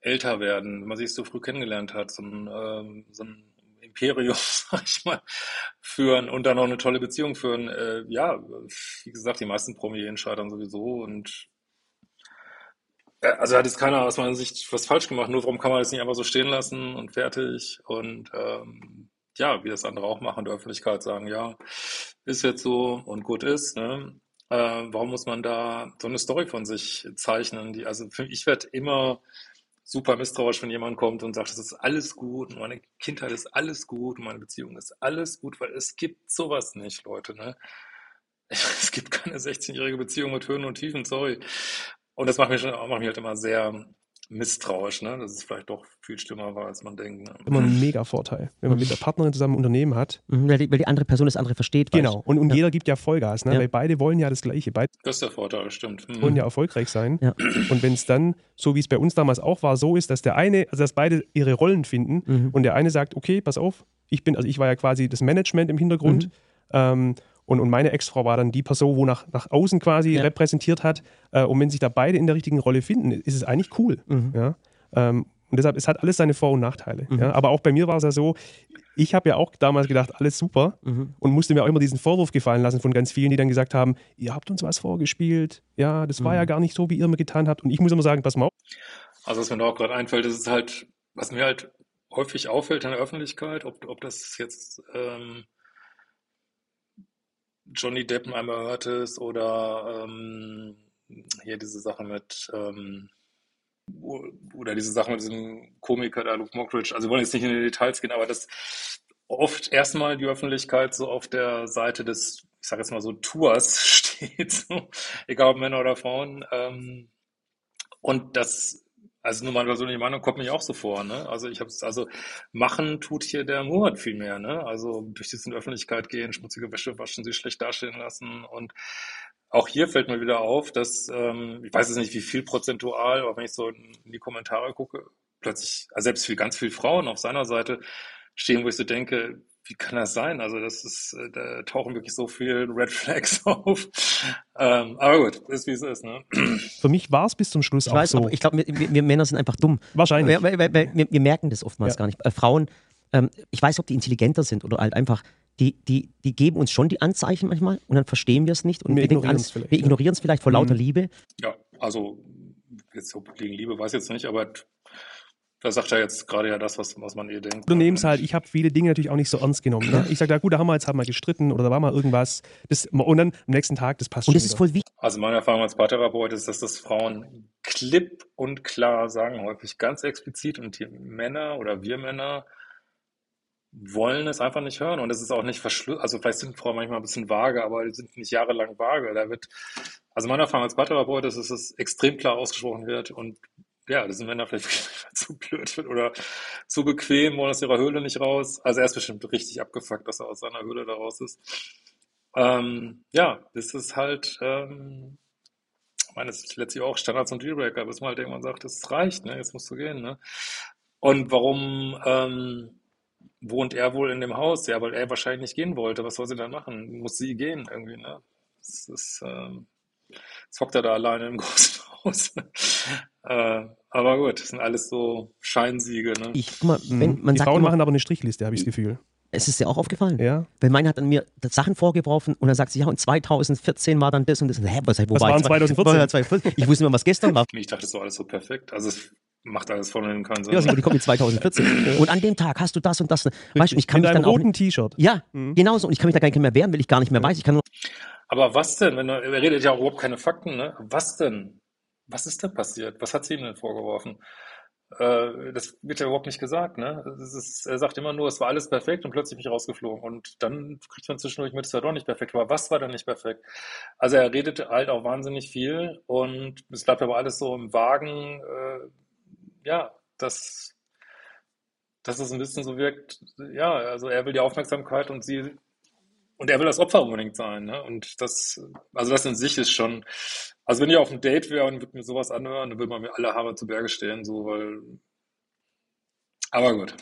älter werden, wenn man sich so früh kennengelernt hat, so ein, ähm, so ein Imperium, sag ich mal, führen und dann noch eine tolle Beziehung führen. Äh, ja, wie gesagt, die meisten Promis scheitern sowieso und äh, also hat jetzt keiner aus meiner Sicht was falsch gemacht, nur warum kann man das nicht einfach so stehen lassen und fertig und ähm, ja, wie das andere auch machen, der Öffentlichkeit sagen, ja, ist jetzt so und gut ist, ne? Äh, warum muss man da so eine Story von sich zeichnen? Die, also für, ich werde immer super misstrauisch, wenn jemand kommt und sagt, es ist alles gut und meine Kindheit ist alles gut und meine Beziehung ist alles gut, weil es gibt sowas nicht, Leute, ne? Es gibt keine 16-jährige Beziehung mit Höhen und Tiefen, sorry. Und das macht mich, macht mich halt immer sehr misstrauisch, ne? dass es vielleicht doch viel schlimmer war, als man denkt. Ne? immer ein mega Vorteil, wenn man mit der Partnerin zusammen ein Unternehmen hat. Mhm, Weil die, weil die andere Person das andere versteht. weißt Genau. Und, und Ja. jeder gibt ja Vollgas, ne? Ja. weil beide wollen ja das Gleiche. Beide Das ist der Vorteil, stimmt. Mhm. wollen ja erfolgreich sein. Ja. Und wenn es dann, so wie es bei uns damals auch war, so ist, dass der eine, also dass beide ihre Rollen finden Mhm. und der eine sagt, okay, pass auf, ich bin, also ich war ja quasi das Management im Hintergrund Mhm. ähm, und, und meine Ex-Frau war dann die Person, wo nach, nach außen quasi Ja. repräsentiert hat. Äh, und wenn sich da beide in der richtigen Rolle finden, ist es eigentlich cool. Mhm. Ja? Ähm, und deshalb, es hat alles seine Vor- und Nachteile. Mhm. Ja? Aber auch bei mir war es ja so, ich habe ja auch damals gedacht, alles super Mhm. und musste mir auch immer diesen Vorwurf gefallen lassen von ganz vielen, die dann gesagt haben, ihr habt uns was vorgespielt, ja, das war Mhm. ja gar nicht so, wie ihr mir getan habt. Und ich muss immer sagen, pass mal auf, Also was mir da auch gerade einfällt, ist es halt, was mir halt häufig auffällt in der Öffentlichkeit, ob, ob das jetzt ähm, Johnny Depp einmal hört ist oder ähm, hier diese Sache mit ähm, oder diese Sache mit diesem Komiker da, Luke Mockridge. Also wir wollen jetzt nicht in die Details gehen, aber das oft erstmal die Öffentlichkeit so auf der Seite des, ich sage jetzt mal so, Tours steht, so, egal ob Männer oder Frauen. Ähm, und das, also nur meine persönliche Meinung kommt mir auch so vor, ne? Also ich habe es, also machen tut hier der Murat viel mehr, ne? Also durch das in die Öffentlichkeit gehen, schmutzige Wäsche waschen, sie schlecht dastehen lassen und auch hier fällt mir wieder auf, dass, ähm, ich weiß jetzt nicht, wie viel prozentual, aber wenn ich so in die Kommentare gucke, plötzlich, also selbst viel, ganz viele Frauen auf seiner Seite stehen, wo ich so denke, wie kann das sein? Also das ist, äh, da tauchen wirklich so viele Red Flags auf. Ähm, aber gut, ist wie es ist, ne? für mich war es bis zum Schluss Ich auch weiß, so. aber ich glaube, wir, wir, wir Männer sind einfach dumm. Wahrscheinlich. Weil, weil, weil, wir, wir merken das oftmals Ja. gar nicht. Äh, Frauen, ähm, ich weiß, ob die intelligenter sind oder halt einfach, die, die, die geben uns schon die Anzeichen manchmal und dann verstehen wir es nicht und Wir ignorieren es vielleicht, Wir ja. vielleicht vor lauter Mhm. Liebe. Ja, also jetzt so gegen Liebe weiß ich jetzt nicht, aber da sagt er jetzt gerade ja das, was, was man eh denkt. Du nimmst halt, ich habe viele Dinge natürlich auch nicht so ernst genommen. Ne? Ich sage, ja gut, da haben wir jetzt halt mal gestritten oder da war mal irgendwas. Das, und dann am nächsten Tag, das passt Und schon das ist wieder. voll wichtig. Also meine Erfahrung als Paartherapeut ist, dass das Frauen klipp und klar sagen, häufig ganz explizit und die Männer oder wir Männer wollen es einfach nicht hören und es ist auch nicht verschlüsselt. Also vielleicht sind Frauen manchmal ein bisschen vage, aber die sind nicht jahrelang vage. Da wird, also meine Erfahrung als Paartherapeut ist, dass es extrem klar ausgesprochen wird und ja, das sind Männer vielleicht zu blöd oder zu bequem, wollen aus ihrer Höhle nicht raus. Also er ist bestimmt richtig abgefuckt, dass er aus seiner Höhle da raus ist. Ähm, ja, das ist halt, ähm, ich meine, das ist letztlich auch Standards und Dealbreaker, bis man halt irgendwann sagt, es reicht, ne, jetzt musst du gehen, ne. Und warum ähm, wohnt er wohl in dem Haus? Ja, weil er wahrscheinlich nicht gehen wollte. Was soll sie dann machen? Muss sie gehen irgendwie, ne? Das ist, ähm, jetzt hockt er da alleine im großen Haus. äh, aber gut, das sind alles so Scheinsiege, ne? Ich, guck mal, wenn, man die sagt Frauen immer, machen aber eine Strichliste, habe ich das Gefühl. es ist dir auch aufgefallen. Ja. Weil meine hat dann mir Sachen vorgeworfen und dann sagt sie, ja, und 2014 war dann das und das. Hä, was, wo Was war war ich? in 2014? War ja 2014? Ich wusste nicht mehr, was gestern war. Ich dachte, das war alles so perfekt. Also es Macht alles von innen keinen Sinn. Ja, die kommt in 2014. und an dem Tag hast du das und das. Weißt du, ich kann In mich einem dann auch roten nicht, T-Shirt. Ja, Mhm. genauso. Und ich kann mich da gar nicht mehr wehren, weil ich gar nicht mehr weiß. Ich kann nur, Aber was denn? Wenn er, er redet ja auch überhaupt keine Fakten, ne? Was denn? Was ist denn passiert? Was hat sie ihm denn vorgeworfen? Äh, das wird ja überhaupt nicht gesagt, ne? Das ist, er sagt immer nur, es war alles perfekt und plötzlich bin ich rausgeflogen. Und dann kriegt man zwischendurch mit, es war doch nicht perfekt. Aber was war denn nicht perfekt? Also er redet halt auch wahnsinnig viel und es bleibt aber alles so im Wagen, äh, ja, dass, dass es ein bisschen so wirkt, ja, also er will die Aufmerksamkeit und sie und er will das Opfer unbedingt sein, ne? Und das, also das in sich ist schon, also wenn ich auf einem Date wäre und würde mir sowas anhören, dann würde man mir alle Haare zu Berge stehen, so, weil, aber gut.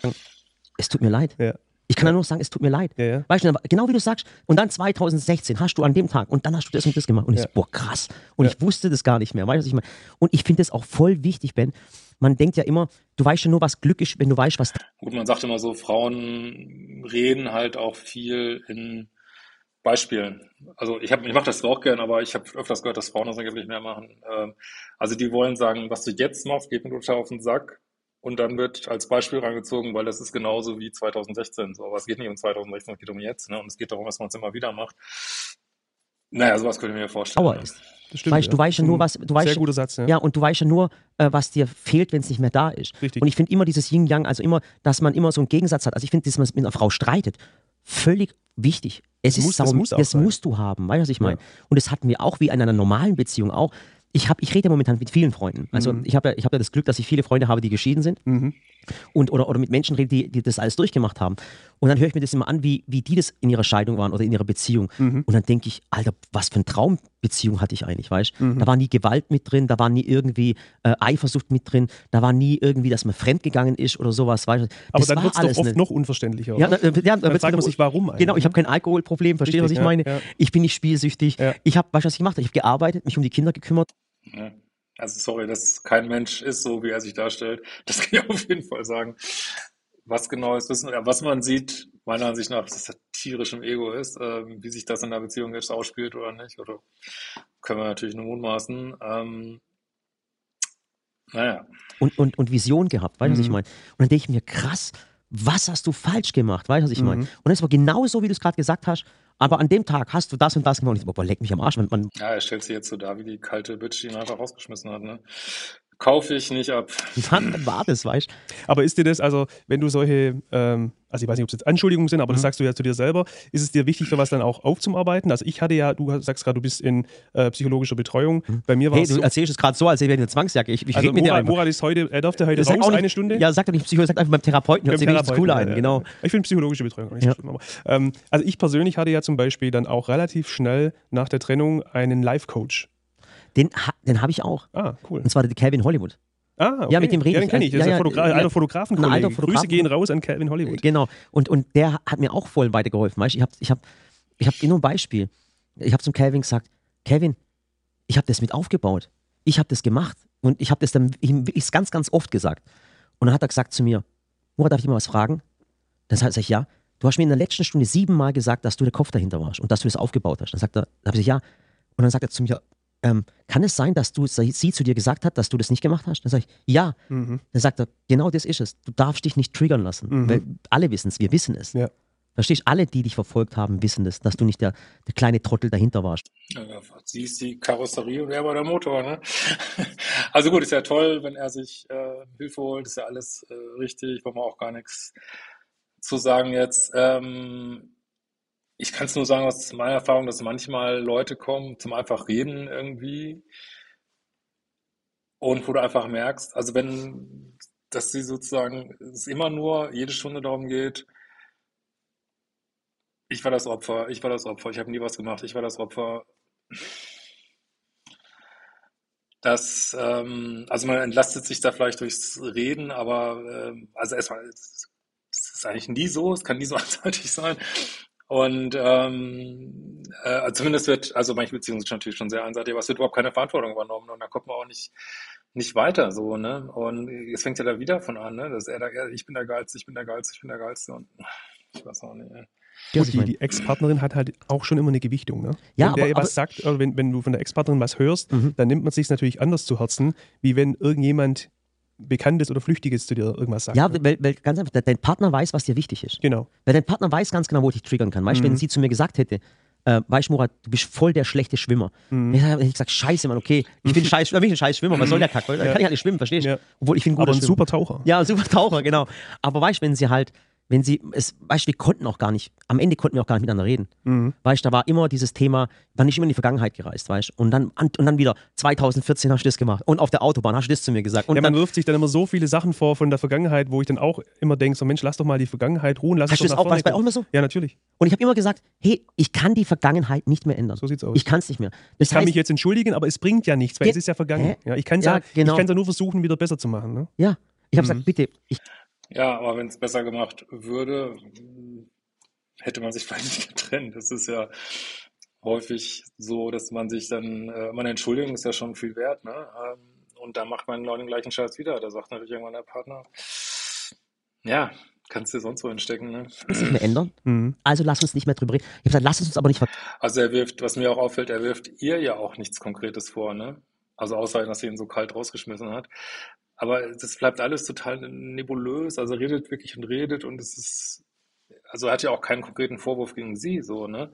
es tut mir leid. Ja. Ich kann ja nur sagen, es tut mir leid. Ja, ja. Weißt du, genau wie du sagst, und dann 2016 hast du an dem Tag und dann hast du das und das gemacht. Und ich Ja. so, boah, krass. Und Ja. ich wusste das gar nicht mehr. Weißt du, was ich meine? Und ich finde das auch voll wichtig, Ben. Man denkt ja immer, du weißt ja nur, was Glück ist, wenn du weißt, was Gut, man sagt immer so, Frauen reden halt auch viel in Beispielen. Also ich habe, ich mache das auch gern, aber ich habe öfters gehört, dass Frauen das angeblich mehr machen. Ähm, Also die wollen sagen, was du jetzt machst, geht mir total auf den Sack. Und dann wird als Beispiel rangezogen, weil das ist genauso wie 2016. So, aber es geht nicht um 2016, es geht um jetzt, ne? Und es geht darum, dass man es immer wieder macht. Naja, sowas könnte ich mir vorstellen. Dauer ist. Das stimmt. Weißt, du weißt ja nur, was, du weißt, Sehr guter Satz, ja. Ja, und du weißt ja nur, äh, was dir fehlt, wenn es nicht mehr da ist. Richtig. Und ich finde immer dieses Yin-Yang, also immer, dass man immer so einen Gegensatz hat. Also ich finde, dass man mit einer Frau streitet, völlig wichtig. Es Das ist muss- das sau- muss das sein. musst du haben, weißt du, was ich meine? Ja. Und das hatten wir auch wie in einer normalen Beziehung auch. Ich, hab, ich rede ja momentan mit vielen Freunden. Also Mhm. ich habe ja, ich hab ja das Glück, dass ich viele Freunde habe, die geschieden sind Mhm. und, oder, oder mit Menschen rede, die, die das alles durchgemacht haben. Und dann höre ich mir das immer an, wie, wie die das in ihrer Scheidung waren oder in ihrer Beziehung. Mhm. Und dann denke ich, Alter, was für eine Traumbeziehung hatte ich eigentlich, weißt du? Mhm. Da war nie Gewalt mit drin, da war nie irgendwie äh, Eifersucht mit drin, da war nie irgendwie, dass man fremdgegangen ist oder sowas, weißt du? Aber Das dann war wird es doch alles oft eine- noch unverständlicher. ja, oder? na, äh, ja, dann dann wird's fragt man sich, warum eigentlich. Genau, ich habe kein Alkoholproblem, verstehst du, was ich ja, meine? ja. Ich bin nicht spielsüchtig. Ja. Ich habe, weißt du, was ich gemacht habe? Ich habe gearbeitet, mich um die Kinder gekümmert. Ja. Also sorry, dass kein Mensch ist so, wie er sich darstellt. Das kann ich auf jeden Fall sagen. Was genau ist Wissen, was man sieht, meiner Ansicht nach, dass das tierisch im Ego ist, ähm, wie sich das in der Beziehung jetzt ausspielt oder nicht, oder können wir natürlich nur mutmaßen. Ähm, naja, und, und, und Vision gehabt, weißt du, was ich Mhm. meine? Und dann denke ich mir, krass, was hast du falsch gemacht, weißt du, was ich meine? Mhm. Und das war genau so, wie du es gerade gesagt hast, aber an dem Tag hast du das und das gemacht. Und ich so, boah, leck mich am Arsch. Man, man, ja, er stellt sich jetzt so dar, wie die kalte Bitch, die ihn einfach rausgeschmissen hat. Ne? Kaufe ich nicht ab. wann war das, weißt du? Aber ist dir das, also wenn du solche, ähm, also ich weiß nicht, ob es jetzt Anschuldigungen sind, aber das Mhm. sagst du ja zu dir selber, ist es dir wichtig, sowas dann auch aufzuarbeiten? Also ich hatte ja, du sagst gerade, du bist in äh, psychologischer Betreuung. Bei mir war Mhm. Hey, es du so, erzählst es gerade so, als wäre ich eine Zwangsjacke. Ich, ich also mit dir Murat, einfach. Murat ist heute, er durfte heute raus, auch nicht- eine Stunde. Ja, sag doch nicht Psychologe, sag einfach beim Therapeuten, hört Beim sich ja, an, ja. genau. Ich finde psychologische Betreuung auch nicht Ja. so schlimm. Aber, ähm, also ich persönlich hatte ja zum Beispiel dann auch relativ schnell nach der Trennung einen Life-Coach. Den, den habe ich auch. Ah, cool. Und zwar der Calvin Hollywood. Ah, okay. Ja, mit dem rede ja, ich. den kenne ich. Das Ja, ist ein Fotogra ja. alter Fotografenkollege. Ein alter Grüße Fotografen. gehen raus an Calvin Hollywood. Genau. Und, und der hat mir auch voll weitergeholfen. Weißt? Ich habe ich hab, ich hab nur ein Beispiel. Ich habe zum Calvin gesagt, Kevin, ich habe das mit aufgebaut. Ich habe das gemacht. Und ich habe das dann ihm wirklich ganz, ganz oft gesagt. Und dann hat er gesagt zu mir, Murat, darf ich mal was fragen? Dann sage ich, ja. Du hast mir in der letzten Stunde siebenmal gesagt, dass du der Kopf dahinter warst und dass du das aufgebaut hast. Dann sagt er, dann habe ich gesagt, ja. Und dann sagt er zu mir, ähm, kann es sein, dass du sie zu dir gesagt hat, dass du das nicht gemacht hast? Dann sage ich, ja. Mhm. Dann sagt er, genau das ist es. Du darfst dich nicht triggern lassen. Mhm. Weil alle wissen es, wir wissen es. Ja. Verstehst du? Alle, die dich verfolgt haben, wissen das, dass du nicht der, der kleine Trottel dahinter warst. Ja, sie ist die Karosserie und er war der Motor. Ne? Also gut, ist ja toll, wenn er sich äh, Hilfe holt, ist ja alles äh, richtig, wollen wir auch gar nichts zu sagen jetzt. Ähm, ich kann es nur sagen aus meiner Erfahrung, dass manchmal Leute kommen zum einfach reden irgendwie und wo du einfach merkst, also wenn, dass sie sozusagen, es immer nur jede Stunde darum geht, ich war das Opfer, ich war das Opfer, ich habe nie was gemacht, ich war das Opfer. Das, ähm, also man entlastet sich da vielleicht durchs Reden, aber ähm, also erstmal, es es ist eigentlich nie so, es kann nie so einseitig sein. Und ähm, äh, zumindest wird, also manche Beziehungen sind natürlich schon sehr einseitig, aber es wird überhaupt keine Verantwortung übernommen und da kommt man auch nicht, nicht weiter so, ne? Und es fängt ja da wieder von an, ne? Dass er da, ich bin der Geilste, ich bin der Geilste, ich bin der Geilste und ich weiß auch nicht. ey. Ja, Gut, ich die, die Ex-Partnerin hat halt auch schon immer eine Gewichtung. Ne? Ja, wenn der aber- was sagt, oder wenn, wenn du von der Ex-Partnerin was hörst, Mhm. dann nimmt man sich natürlich anders zu Herzen, wie wenn irgendjemand Bekanntes oder Flüchtiges zu dir irgendwas sagt. Ja, ne? weil, weil ganz einfach, de- dein Partner weiß, was dir wichtig ist. Genau. Weil dein Partner weiß ganz genau, wo dich triggern kann. Weißt du, Mhm. wenn sie zu mir gesagt hätte, äh, weißt du, Murat, du bist voll der schlechte Schwimmer. Mhm. Ich hätte ich gesagt, scheiße, Mann, okay, ich bin scheiß, für mich ein scheiß Schwimmer, was soll der Kack? Ja. kann ich halt nicht schwimmen, verstehst du? Ja. Obwohl ich bin ein guter Aber ein Schwimmer. super Taucher. Ja, ein super Taucher, genau. Aber weißt du, wenn sie halt, wenn sie, es, weißt du, wir konnten auch gar nicht, am Ende konnten wir auch gar nicht miteinander reden. Mhm. Weißt du, da war immer dieses Thema, war nicht immer in die Vergangenheit gereist, weißt du? Und dann, und dann wieder, 2014 hast du das gemacht. Und auf der Autobahn hast du das zu mir gesagt. Und ja, man dann, wirft sich dann immer so viele Sachen vor von der Vergangenheit, wo ich dann auch immer denke, so Mensch, lass doch mal die Vergangenheit ruhen, lass Hast uns du doch das auch- bei auch immer so? Ja, natürlich. und ich habe immer gesagt, hey, ich kann die Vergangenheit nicht mehr ändern. So sieht's aus. Ich kann es nicht mehr. Das Ich kann heißt, mich jetzt entschuldigen, aber es bringt ja nichts, weil es ist ja vergangen. Hä? Ja, ich kann es Ja, ja, genau. ich nur versuchen, wieder besser zu machen. Ne? ja, ich habe Mhm. gesagt, bitte, ich, Ja, aber wenn es besser gemacht würde, hätte man sich vielleicht nicht getrennt. Das ist ja häufig so, dass man sich dann, äh, meine Entschuldigung ist ja schon viel wert, ne? Ähm, und dann macht man genau den gleichen Scheiß wieder. Da sagt natürlich irgendwann der Partner, ja, kannst du sonst wo hinstecken, ne? nicht mehr ändern. Mhm. Also lass uns nicht mehr drüber reden. Ich habe gesagt, lass uns uns aber nicht ver Also er wirft, was mir auch auffällt, er wirft ihr ja auch nichts Konkretes vor, ne? Also außer, dass sie ihn so kalt rausgeschmissen hat. Aber das bleibt alles total nebulös. Also redet wirklich und redet und es ist, also er hat ja auch keinen konkreten Vorwurf gegen sie, so, ne?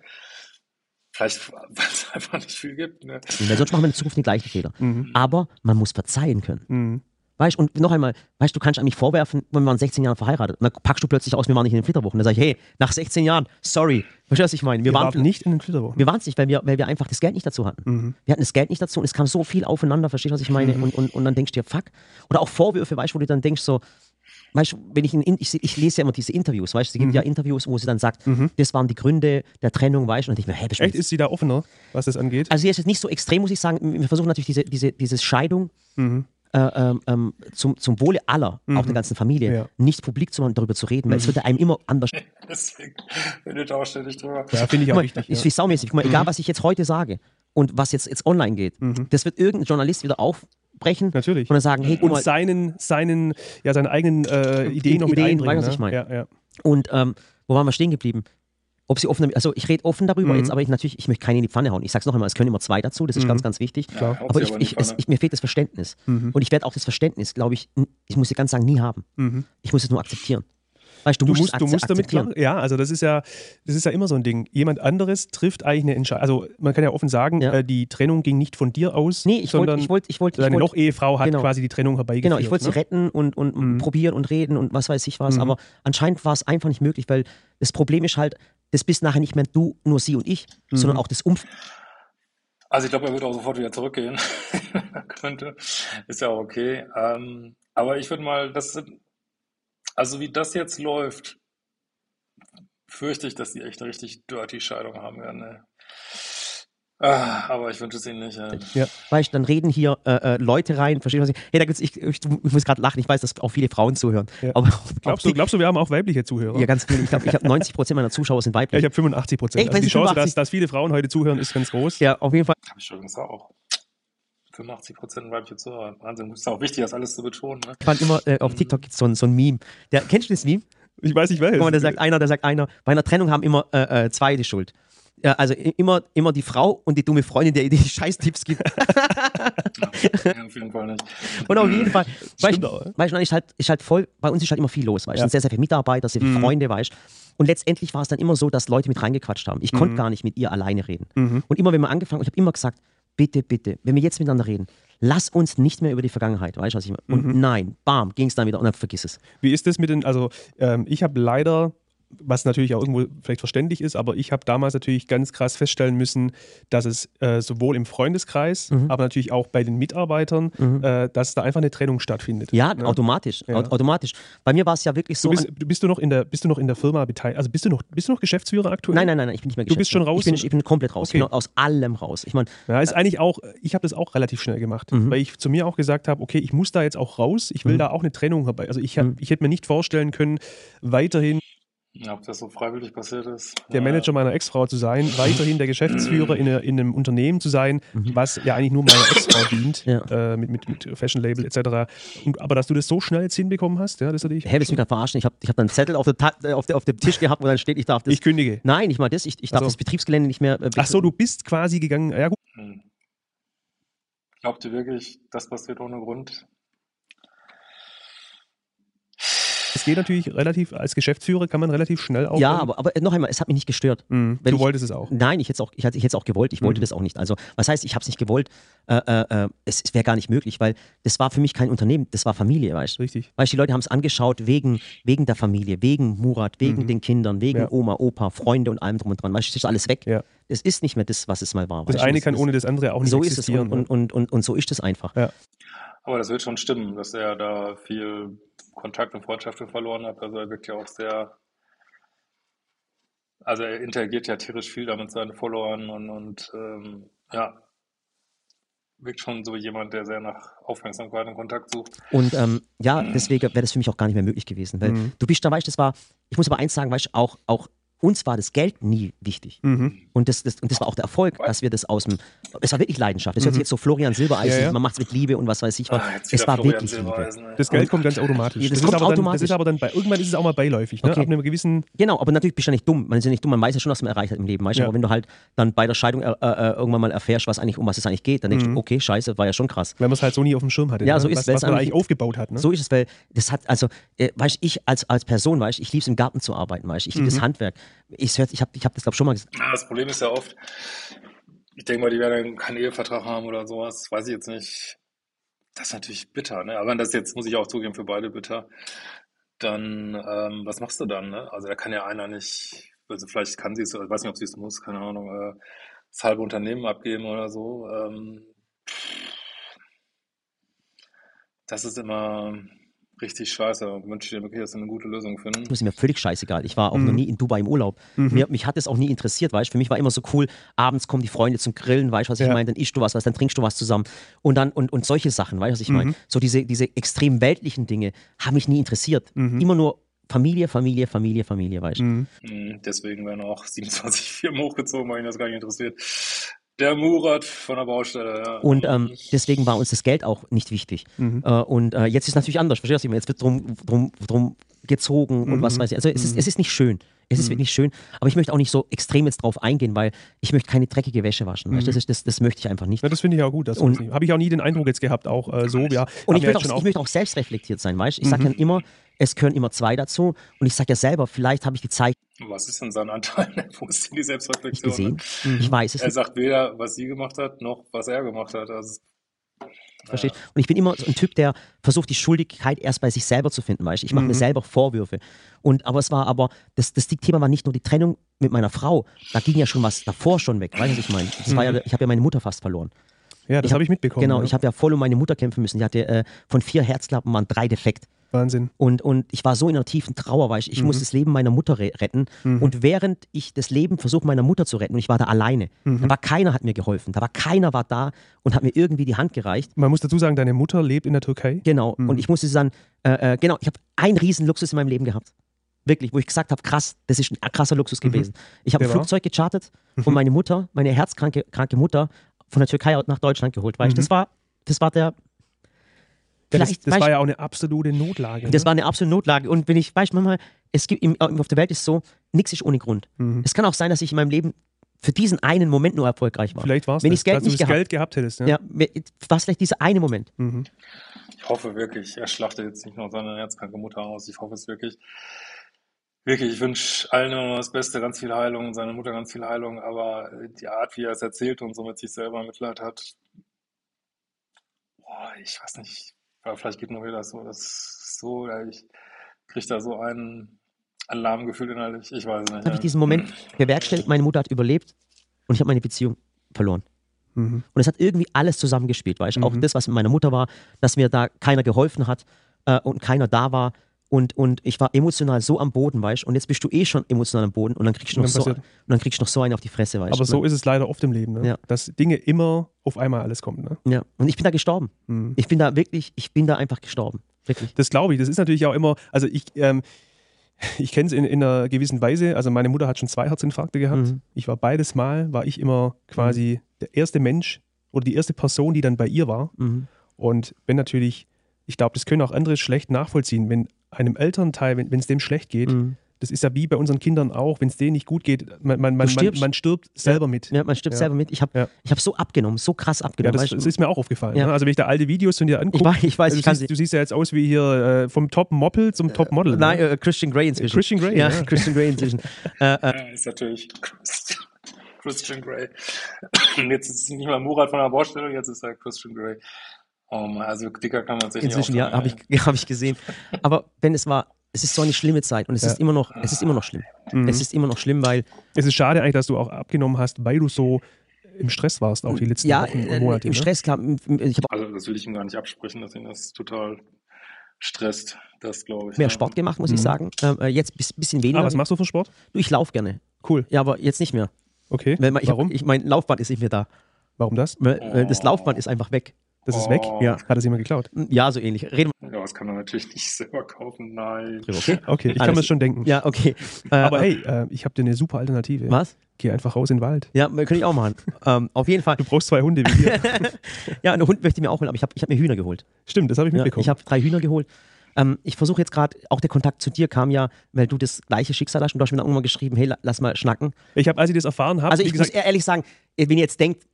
Vielleicht, weil es einfach nicht viel gibt, ne? weil sonst machen wir in Zukunft die gleichen Fehler. Mhm. Aber man muss verzeihen können. Mhm. Weißt und noch einmal, weißt du, kannst eigentlich vorwerfen, wenn wir waren 16 Jahre verheiratet. Und dann packst du plötzlich aus, wir waren nicht in den Flitterwochen. Dann sag ich, hey, nach 16 Jahren, sorry. Verstehst du, was ich meine? Wir, Wir waren, waren nicht in den Flitterwochen. wir waren es nicht, weil wir, weil wir einfach das Geld nicht dazu hatten. Mhm. Wir hatten das Geld nicht dazu und es kam so viel aufeinander, verstehst du, was ich meine? Und, und, und dann denkst du dir, fuck. Oder auch Vorwürfe, weißt du, wo du dann denkst so, weißt du, wenn ich, in, ich, ich lese ja immer diese Interviews, weißt du, sie gibt Mhm. ja Interviews, wo sie dann sagt, das waren die Gründe der Trennung, weißt du, und ich mir, hä, Echt, ist sie da offener, was das angeht? also sie ist jetzt nicht so extrem, muss ich sagen. Wir versuchen natürlich diese, diese, diese Scheidung Mhm. Äh, ähm, ähm, zum, zum Wohle aller, auch der ganzen Familie, Ja. nicht publik zu machen, darüber zu reden, weil es wird einem immer anders. Deswegen redet er auch ständig drüber. Ja, finde ich auch mal, wichtig. ist Ja. wie saumäßig. Guck mal, egal was ich jetzt heute sage und was jetzt, jetzt online geht, das wird irgendein Journalist wieder aufbrechen Mhm. Natürlich. und dann sagen, hey, guck Und mal, seinen, seinen, ja, seine eigenen äh, Ideen noch mit Ideen, einbringen. was ne? ich meine? Ja, ja. und ähm, wo waren wir stehen geblieben? Ob sie offen damit, also ich rede offen darüber Mhm. jetzt, aber ich natürlich, ich möchte keine in die Pfanne hauen. Ich sag's noch einmal, es können immer zwei dazu, das ist Mhm. ganz, ganz wichtig. Ja, Aber ich, ich, es, ich, mir fehlt das Verständnis. Mhm. Und ich werde auch das Verständnis, glaube ich, ich muss dir ganz sagen, nie haben. Mhm. Ich muss es nur akzeptieren. Weißt du, Du musst, du musst damit klar, ja, also das ist ja, das ist ja immer so ein Ding. Jemand anderes trifft eigentlich eine Entscheidung. Also man kann ja offen sagen, Ja. äh, die Trennung ging nicht von dir aus, Nee, ich wollte, ich wollte, ich wollte, deine wollte, Noch-Ehefrau hat genau. quasi die Trennung herbeigeführt. genau, ich wollte ne? sie retten und, und Mhm. probieren und reden und was weiß ich was, Mhm. aber anscheinend war es einfach nicht möglich, weil das Problem ist halt, das bist nachher nicht mehr du, nur sie und ich, Mhm. sondern auch das Umfeld. Also ich glaube, er wird auch sofort wieder zurückgehen. Könnte. Ist ja auch okay. Ähm, aber ich würde mal, das also wie das jetzt läuft, fürchte ich, dass die echt eine richtig dirty Scheidung haben werden. Ne? Ah, aber ich wünsche es ihnen nicht. Ja. Weißt du, dann reden hier äh, äh, Leute rein, verstehst du, was ich, hey, da gibt's, ich, ich, ich muss gerade lachen, ich weiß, dass auch viele Frauen zuhören, Ja. aber Glaubst du, glaubst du, wir haben auch weibliche Zuhörer? ja, ganz viele, ich glaube, ich habe 90 Prozent meiner Zuschauer sind Ja, weiblich. ich habe 85 Prozent. Also die Weißt Chance, 85? dass, dass viele Frauen heute zuhören, ist ganz groß. Ja, auf jeden Fall. Habe ich übrigens auch. 85 Prozent weibliche Zuhörer. Wahnsinn. Ist auch wichtig, das alles zu betonen. Ne? Ich fand immer, äh, auf TikTok gibt es so, ein- so ein Meme. Der, kennst du das Meme? Ich weiß nicht, welches. Guck mal, da sagt einer, da sagt einer, bei einer Trennung haben immer äh, äh, zwei die Schuld. Ja, also immer, immer die Frau und die dumme Freundin, die die Scheißtipps gibt. Ja, auf jeden Fall nicht. Und auf jeden Fall, weißt du, weißt halt, ist halt voll, bei uns ist halt immer viel los, weißt du, Ja. sind sehr, sehr viele Mitarbeiter, sehr viele Mhm. Freunde, weißt du. Und letztendlich war es dann immer so, dass Leute mit reingequatscht haben. Ich konnte Mhm. gar nicht mit ihr alleine reden. Mhm. Und immer, wenn wir angefangen ich habe immer gesagt, bitte, bitte, wenn wir jetzt miteinander reden, lass uns nicht mehr über die Vergangenheit, weißt du, was ich meine? Und Mhm. nein, bam, ging es dann wieder und dann vergiss es. Wie ist das mit den, also ähm, ich habe leider, was natürlich auch irgendwo vielleicht verständlich ist, aber ich habe damals natürlich ganz krass feststellen müssen, dass es äh, sowohl im Freundeskreis, Mhm. aber natürlich auch bei den Mitarbeitern, Mhm. äh, dass da einfach eine Trennung stattfindet. Ja, Ne? automatisch, Ja. au- automatisch. Bei mir war es ja wirklich so. Du bist, bist du noch in der, bist du noch in der Firma beteiligt? Also bist du noch, bist du noch Geschäftsführer aktuell? nein, nein, nein, nein, ich bin nicht mehr Du bist schon Geschäftsführer. raus, Ich bin, ich bin komplett raus. Okay. Ich bin aus allem raus. Ich meine, Ja, ist eigentlich auch, ich habe das auch relativ schnell gemacht, Mhm. weil ich zu mir auch gesagt habe, okay, ich muss da jetzt auch raus, ich will Mhm. da auch eine Trennung herbei. Also ich, hab, Mhm. ich hätte mir nicht vorstellen können, weiterhin Ja, Ob das so freiwillig passiert ist. der Manager meiner Ex-Frau zu sein, weiterhin der Geschäftsführer in, in einem Unternehmen zu sein, Mhm. was ja eigentlich nur meiner Ex-Frau dient, Ja. äh, mit, mit, mit Fashion-Label etc. Und, aber dass du das so schnell jetzt hinbekommen hast, ja, das ist natürlich. hä, willst du mich gerade verarschen? Ich habe ich hab dann einen Zettel auf, der Ta äh, auf, der, auf dem Tisch gehabt, wo dann steht, ich darf das. ich kündige. nein, nicht mal das. Ich, ich darf Ach so. das Betriebsgelände nicht mehr. Äh, Ach so, du bist quasi gegangen. Ja, gut. Hm. Glaubt ihr wirklich, das passiert ohne Grund? Das geht natürlich relativ, als Geschäftsführer kann man relativ schnell aufhören. Ja, aber, aber noch einmal, es hat mich nicht gestört. Mhm. Du ich- wolltest es auch. Nein, ich hätte es auch, ich ich hätte es auch gewollt. Ich wollte Mhm. das auch nicht. Also, was heißt, ich habe es nicht gewollt? Äh, äh, äh, es es wäre gar nicht möglich, weil das war für mich kein Unternehmen, das war Familie, weißt du? Richtig. Weißt du, die Leute haben es angeschaut wegen, wegen der Familie, wegen Murat, wegen den Kindern, wegen Mhm. Ja. Oma, Opa, Freunde und allem drum und dran. Weißt du, das ist alles weg. Ja. Es ist nicht mehr das, was es mal war. Das eine kann ohne das andere auch nicht So ist es existieren. und, und, und, und, und so ist es einfach. Ja. Aber das wird schon stimmen, dass er da viel Kontakt und Freundschaften verloren hat. Also er wirkt ja auch sehr, also er interagiert ja tierisch viel da mit seinen Followern und, und ähm, ja, wirkt schon so jemand, der sehr nach Aufmerksamkeit und Kontakt sucht. Und ähm, ja, deswegen wäre das für mich auch gar nicht mehr möglich gewesen. Weil Mhm. du bist da, weißt du, das war, ich muss aber eins sagen, weißt du, auch, auch uns war das Geld nie wichtig. Mhm. Und das, das, und das war auch der Erfolg, dass wir das aus dem. Es war wirklich Leidenschaft. Das hört sich jetzt so Florian Silbereisen, Ja, ja. man macht es mit Liebe und was weiß ich was. Ah, es war Florian wirklich Liebe. Silbereisen. Das Geld kommt ganz automatisch. Ja, das ist kommt aber dann, automatisch. Das ist aber dann bei irgendwann ist es auch mal beiläufig. Ne? Okay. Ab einem gewissen. Genau, aber natürlich bist du ja nicht dumm. Man ist ja nicht dumm, man weiß ja schon, was man erreicht hat im Leben. Weißt? Ja. Aber wenn du halt dann bei der Scheidung äh, äh, irgendwann mal erfährst, was eigentlich, um was es eigentlich geht, dann denkst du, okay, scheiße, war ja schon krass. Wenn man es halt so nie auf dem Schirm hatte. Ja, ne? so ist was, es, was man eigentlich- eigentlich aufgebaut hat. Ne? So ist es, weil das hat, also, äh, weißt du, ich als, als Person, weißt du, ich liebe es im Garten zu arbeiten, weißt du, ich liebe das Handwerk. Ich, ich habe ich hab das, glaube ich, schon mal gesagt. Ja, das Problem ist ja oft, ich denke mal, die werden keinen Ehevertrag haben oder sowas, weiß ich jetzt nicht. Das ist natürlich bitter, ne? Aber das jetzt, muss ich auch zugeben, für beide bitter. Dann, ähm, was machst du dann, ne? Also da kann ja einer nicht, also vielleicht kann sie es, ich weiß nicht, ob sie es muss, keine Ahnung, äh, das halbe Unternehmen abgeben oder so. Ähm, das ist immer richtig scheiße. Und wünsche dir wirklich, dass sie eine gute Lösung finden. Das ist mir völlig scheißegal. Ich war auch Mhm. noch nie in Dubai im Urlaub. Mir, mich hat das auch nie interessiert, weißt du. Für mich war immer so cool, abends kommen die Freunde zum Grillen, weißt du, was ich Ja. meine? Dann isst du was, was, dann trinkst du was zusammen. Und dann, und, und solche Sachen, weißt du, was ich meine? Mhm. So diese, diese extrem weltlichen Dinge haben mich nie interessiert. Mhm. Immer nur Familie, Familie, Familie, Familie, weißt du. Mhm. Mhm, Deswegen werden auch 27 Firmen hochgezogen, weil ihn das gar nicht interessiert. Der Murat von der Baustelle, ja. Und ähm, deswegen war uns das Geld auch nicht wichtig. Mhm. Äh, und äh, jetzt ist es natürlich anders, verstehst du? was ich meine? Jetzt wird drum, drum, drum gezogen und was weiß ich. Also es ist, es ist nicht schön. Es ist wirklich schön, aber ich möchte auch nicht so extrem jetzt drauf eingehen, weil ich möchte keine dreckige Wäsche waschen. du? Das, ist, das, das möchte ich einfach nicht. Ja, das finde ich auch gut. Das habe ich auch nie den Eindruck jetzt gehabt, auch äh, so. Ja, Und ich wir möchte, jetzt auch, ich möchte auch selbst reflektiert sein, weißt du? Ich sage Mhm. dann immer, es gehören immer zwei dazu. Und ich sage ja selber, vielleicht habe ich gezeigt, Was ist denn sein Anteil? Wo ist denn die ich Selbstreflexion? gesehen. Mhm. Ich weiß es Er nicht. sagt weder, was sie gemacht hat, noch was er gemacht hat. Also, Verstehst? Und ich bin immer so ein Typ, der versucht, die Schuldigkeit erst bei sich selber zu finden, weißt du? Ich mache Mhm. mir selber Vorwürfe. Und aber es war aber, das, das Thema war nicht nur die Trennung mit meiner Frau, da ging ja schon was davor schon weg, weißt du, was ich meine? Das war ja, ich habe ja meine Mutter fast verloren. ja, das ich hab- habe ich mitbekommen. Genau, ja. ich habe ja voll um meine Mutter kämpfen müssen. Die hatte äh, von vier Herzklappen waren drei defekt. Wahnsinn. Und, und ich war so in einer tiefen Trauer, weil ich, ich Mhm. muss das Leben meiner Mutter re retten. Und während ich das Leben versuche, meiner Mutter zu retten, und ich war da alleine, Mhm. da war keiner, hat mir geholfen. Da war keiner war da und hat mir irgendwie die Hand gereicht. Man muss dazu sagen, deine Mutter lebt in der Türkei. Genau. Mhm. Und ich musste dann, äh, äh, genau, ich habe einen riesen Luxus in meinem Leben gehabt. Wirklich, wo ich gesagt habe, krass, das ist ein krasser Luxus gewesen. Ich habe ein? Flugzeug gechartert und meine Mutter, meine herzkranke kranke Mutter, von der Türkei nach Deutschland geholt. Weil ich, das war, das war der. Das das weißt war ja auch eine absolute Notlage. das ne? war eine absolute Notlage. Und wenn ich, weißt du, manchmal, es gibt im, auf der Welt ist so, nichts ist ohne Grund. Mhm. Es kann auch sein, dass ich in meinem Leben für diesen einen Moment nur erfolgreich war. Vielleicht war es Wenn ich das Geld dass du nicht das gehabt Geld gehabt hättest. Ja. Ja, war es vielleicht dieser eine Moment. Mhm. ich hoffe wirklich, er schlachtet jetzt nicht noch seine herzkranke Mutter aus. Ich hoffe es wirklich. Wirklich, ich wünsche allen immer nur das Beste, ganz viel Heilung, seiner Mutter ganz viel Heilung, aber die Art, wie er es erzählt und so mit sich selber Mitleid hat, boah, ich weiß nicht, aber vielleicht geht nur wieder so, das ist so, ja, ich kriege da so ein Alarmgefühl innerlich, ich weiß es nicht. Habe ja. ich diesen Moment bewerkstelligt, meine Mutter hat überlebt und ich habe meine Beziehung verloren. Mhm. Und es hat irgendwie alles zusammengespielt, weißt du? Auch Mhm. das, was mit meiner Mutter war, dass mir da keiner geholfen hat äh, und keiner da war. Und, und ich war emotional so am Boden, weißt du? Und jetzt bist du eh schon emotional am Boden und dann kriegst du noch, so, und dann kriegst du noch so einen auf die Fresse, weißt Aber du? so ist es leider oft im Leben, ne? Ja. dass Dinge immer auf einmal alles kommen. Ne? Ja, und ich bin da gestorben. Mhm. Ich bin da wirklich, ich bin da einfach gestorben. Wirklich. Das glaube ich. Das ist natürlich auch immer, also ich, ähm, ich kenne es in, in einer gewissen Weise. Also meine Mutter hat schon zwei Herzinfarkte gehabt. Mhm. Ich war beides Mal, war ich immer quasi der erste Mensch oder die erste Person, die dann bei ihr war. Mhm. Und wenn natürlich, ich glaube, das können auch andere schlecht nachvollziehen, wenn einem Elternteil, wenn es dem schlecht geht, Mhm. Das ist ja wie bei unseren Kindern auch, wenn es denen nicht gut geht, man, man, man, man, stirbst. man stirbt selber mit. Ja, man stirbt Ja. selber mit. Ich habe Ja. ich hab so abgenommen, so krass Ja, abgenommen. das, weißt du? das ist mir auch aufgefallen. Ja. Ne? Also wenn ich da alte Videos von dir angucke, ich weiß, ich weiß, also ich du, siehst, du siehst ja jetzt aus wie hier äh, vom Top-Moppel zum Top-Model. Nein, ne? äh, Christian Grey inzwischen. Christian Grey, Ja, ja. Christian Grey inzwischen. äh, äh, Ja, ist natürlich Christian, Christian Grey. Jetzt ist es nicht mal Murat von der Baustelle, jetzt ist er Christian Grey. Oh man, also dicker kann man sich inzwischen, nicht ja, habe ich, hab ich gesehen. Aber wenn es war, es ist so eine schlimme Zeit und es Ja. ist immer noch, es ist immer noch schlimm. Mhm. Es ist immer noch schlimm, weil Es ist schade eigentlich, dass du auch abgenommen hast, weil du so im Stress warst, auch die letzten ja, Wochen äh, und Monate. im ne? Stress klar, m- m- ich habe Also das will ich ihm gar nicht absprechen, dass ihn das total stresst. Das glaube ich. mehr ja. Sport gemacht, muss Mhm. ich sagen. Ähm, äh, jetzt ein bisschen weniger. Ah, was machst du für Sport? du, ich laufe gerne. Cool. Ja, aber jetzt nicht mehr. Okay. Weil ich, Warum? Hab, ich, mein Laufband ist nicht mehr da. Warum das? Weil, äh, Das Oh. Laufband ist einfach weg. Das ist Oh. weg? Ja. Hat das jemand geklaut? Ja, so ähnlich. Reden Ja, das kann man natürlich nicht selber kaufen. Nein. okay? Okay, ich Alles- kann mir das schon denken. Ja, okay. Äh, Aber äh, hey, äh, ich habe dir eine super Alternative. Was? Geh einfach raus in den Wald. Ja, könnte ich auch machen. ähm, auf jeden Fall. Du brauchst zwei Hunde wie wir. Ja, einen Hund möchte ich mir auch holen, aber ich habe ich hab mir Hühner geholt. Stimmt, das habe ich Ja, mitbekommen. ich habe drei Hühner geholt. Ähm, ich versuche jetzt gerade, auch der Kontakt zu dir kam ja, weil du das gleiche Schicksal hast und du hast mir dann irgendwann geschrieben, hey, la- lass mal schnacken. Ich habe, als ich das erfahren habe, Also wie ich gesagt, muss ehrlich sagen, wenn ihr jetzt denkt,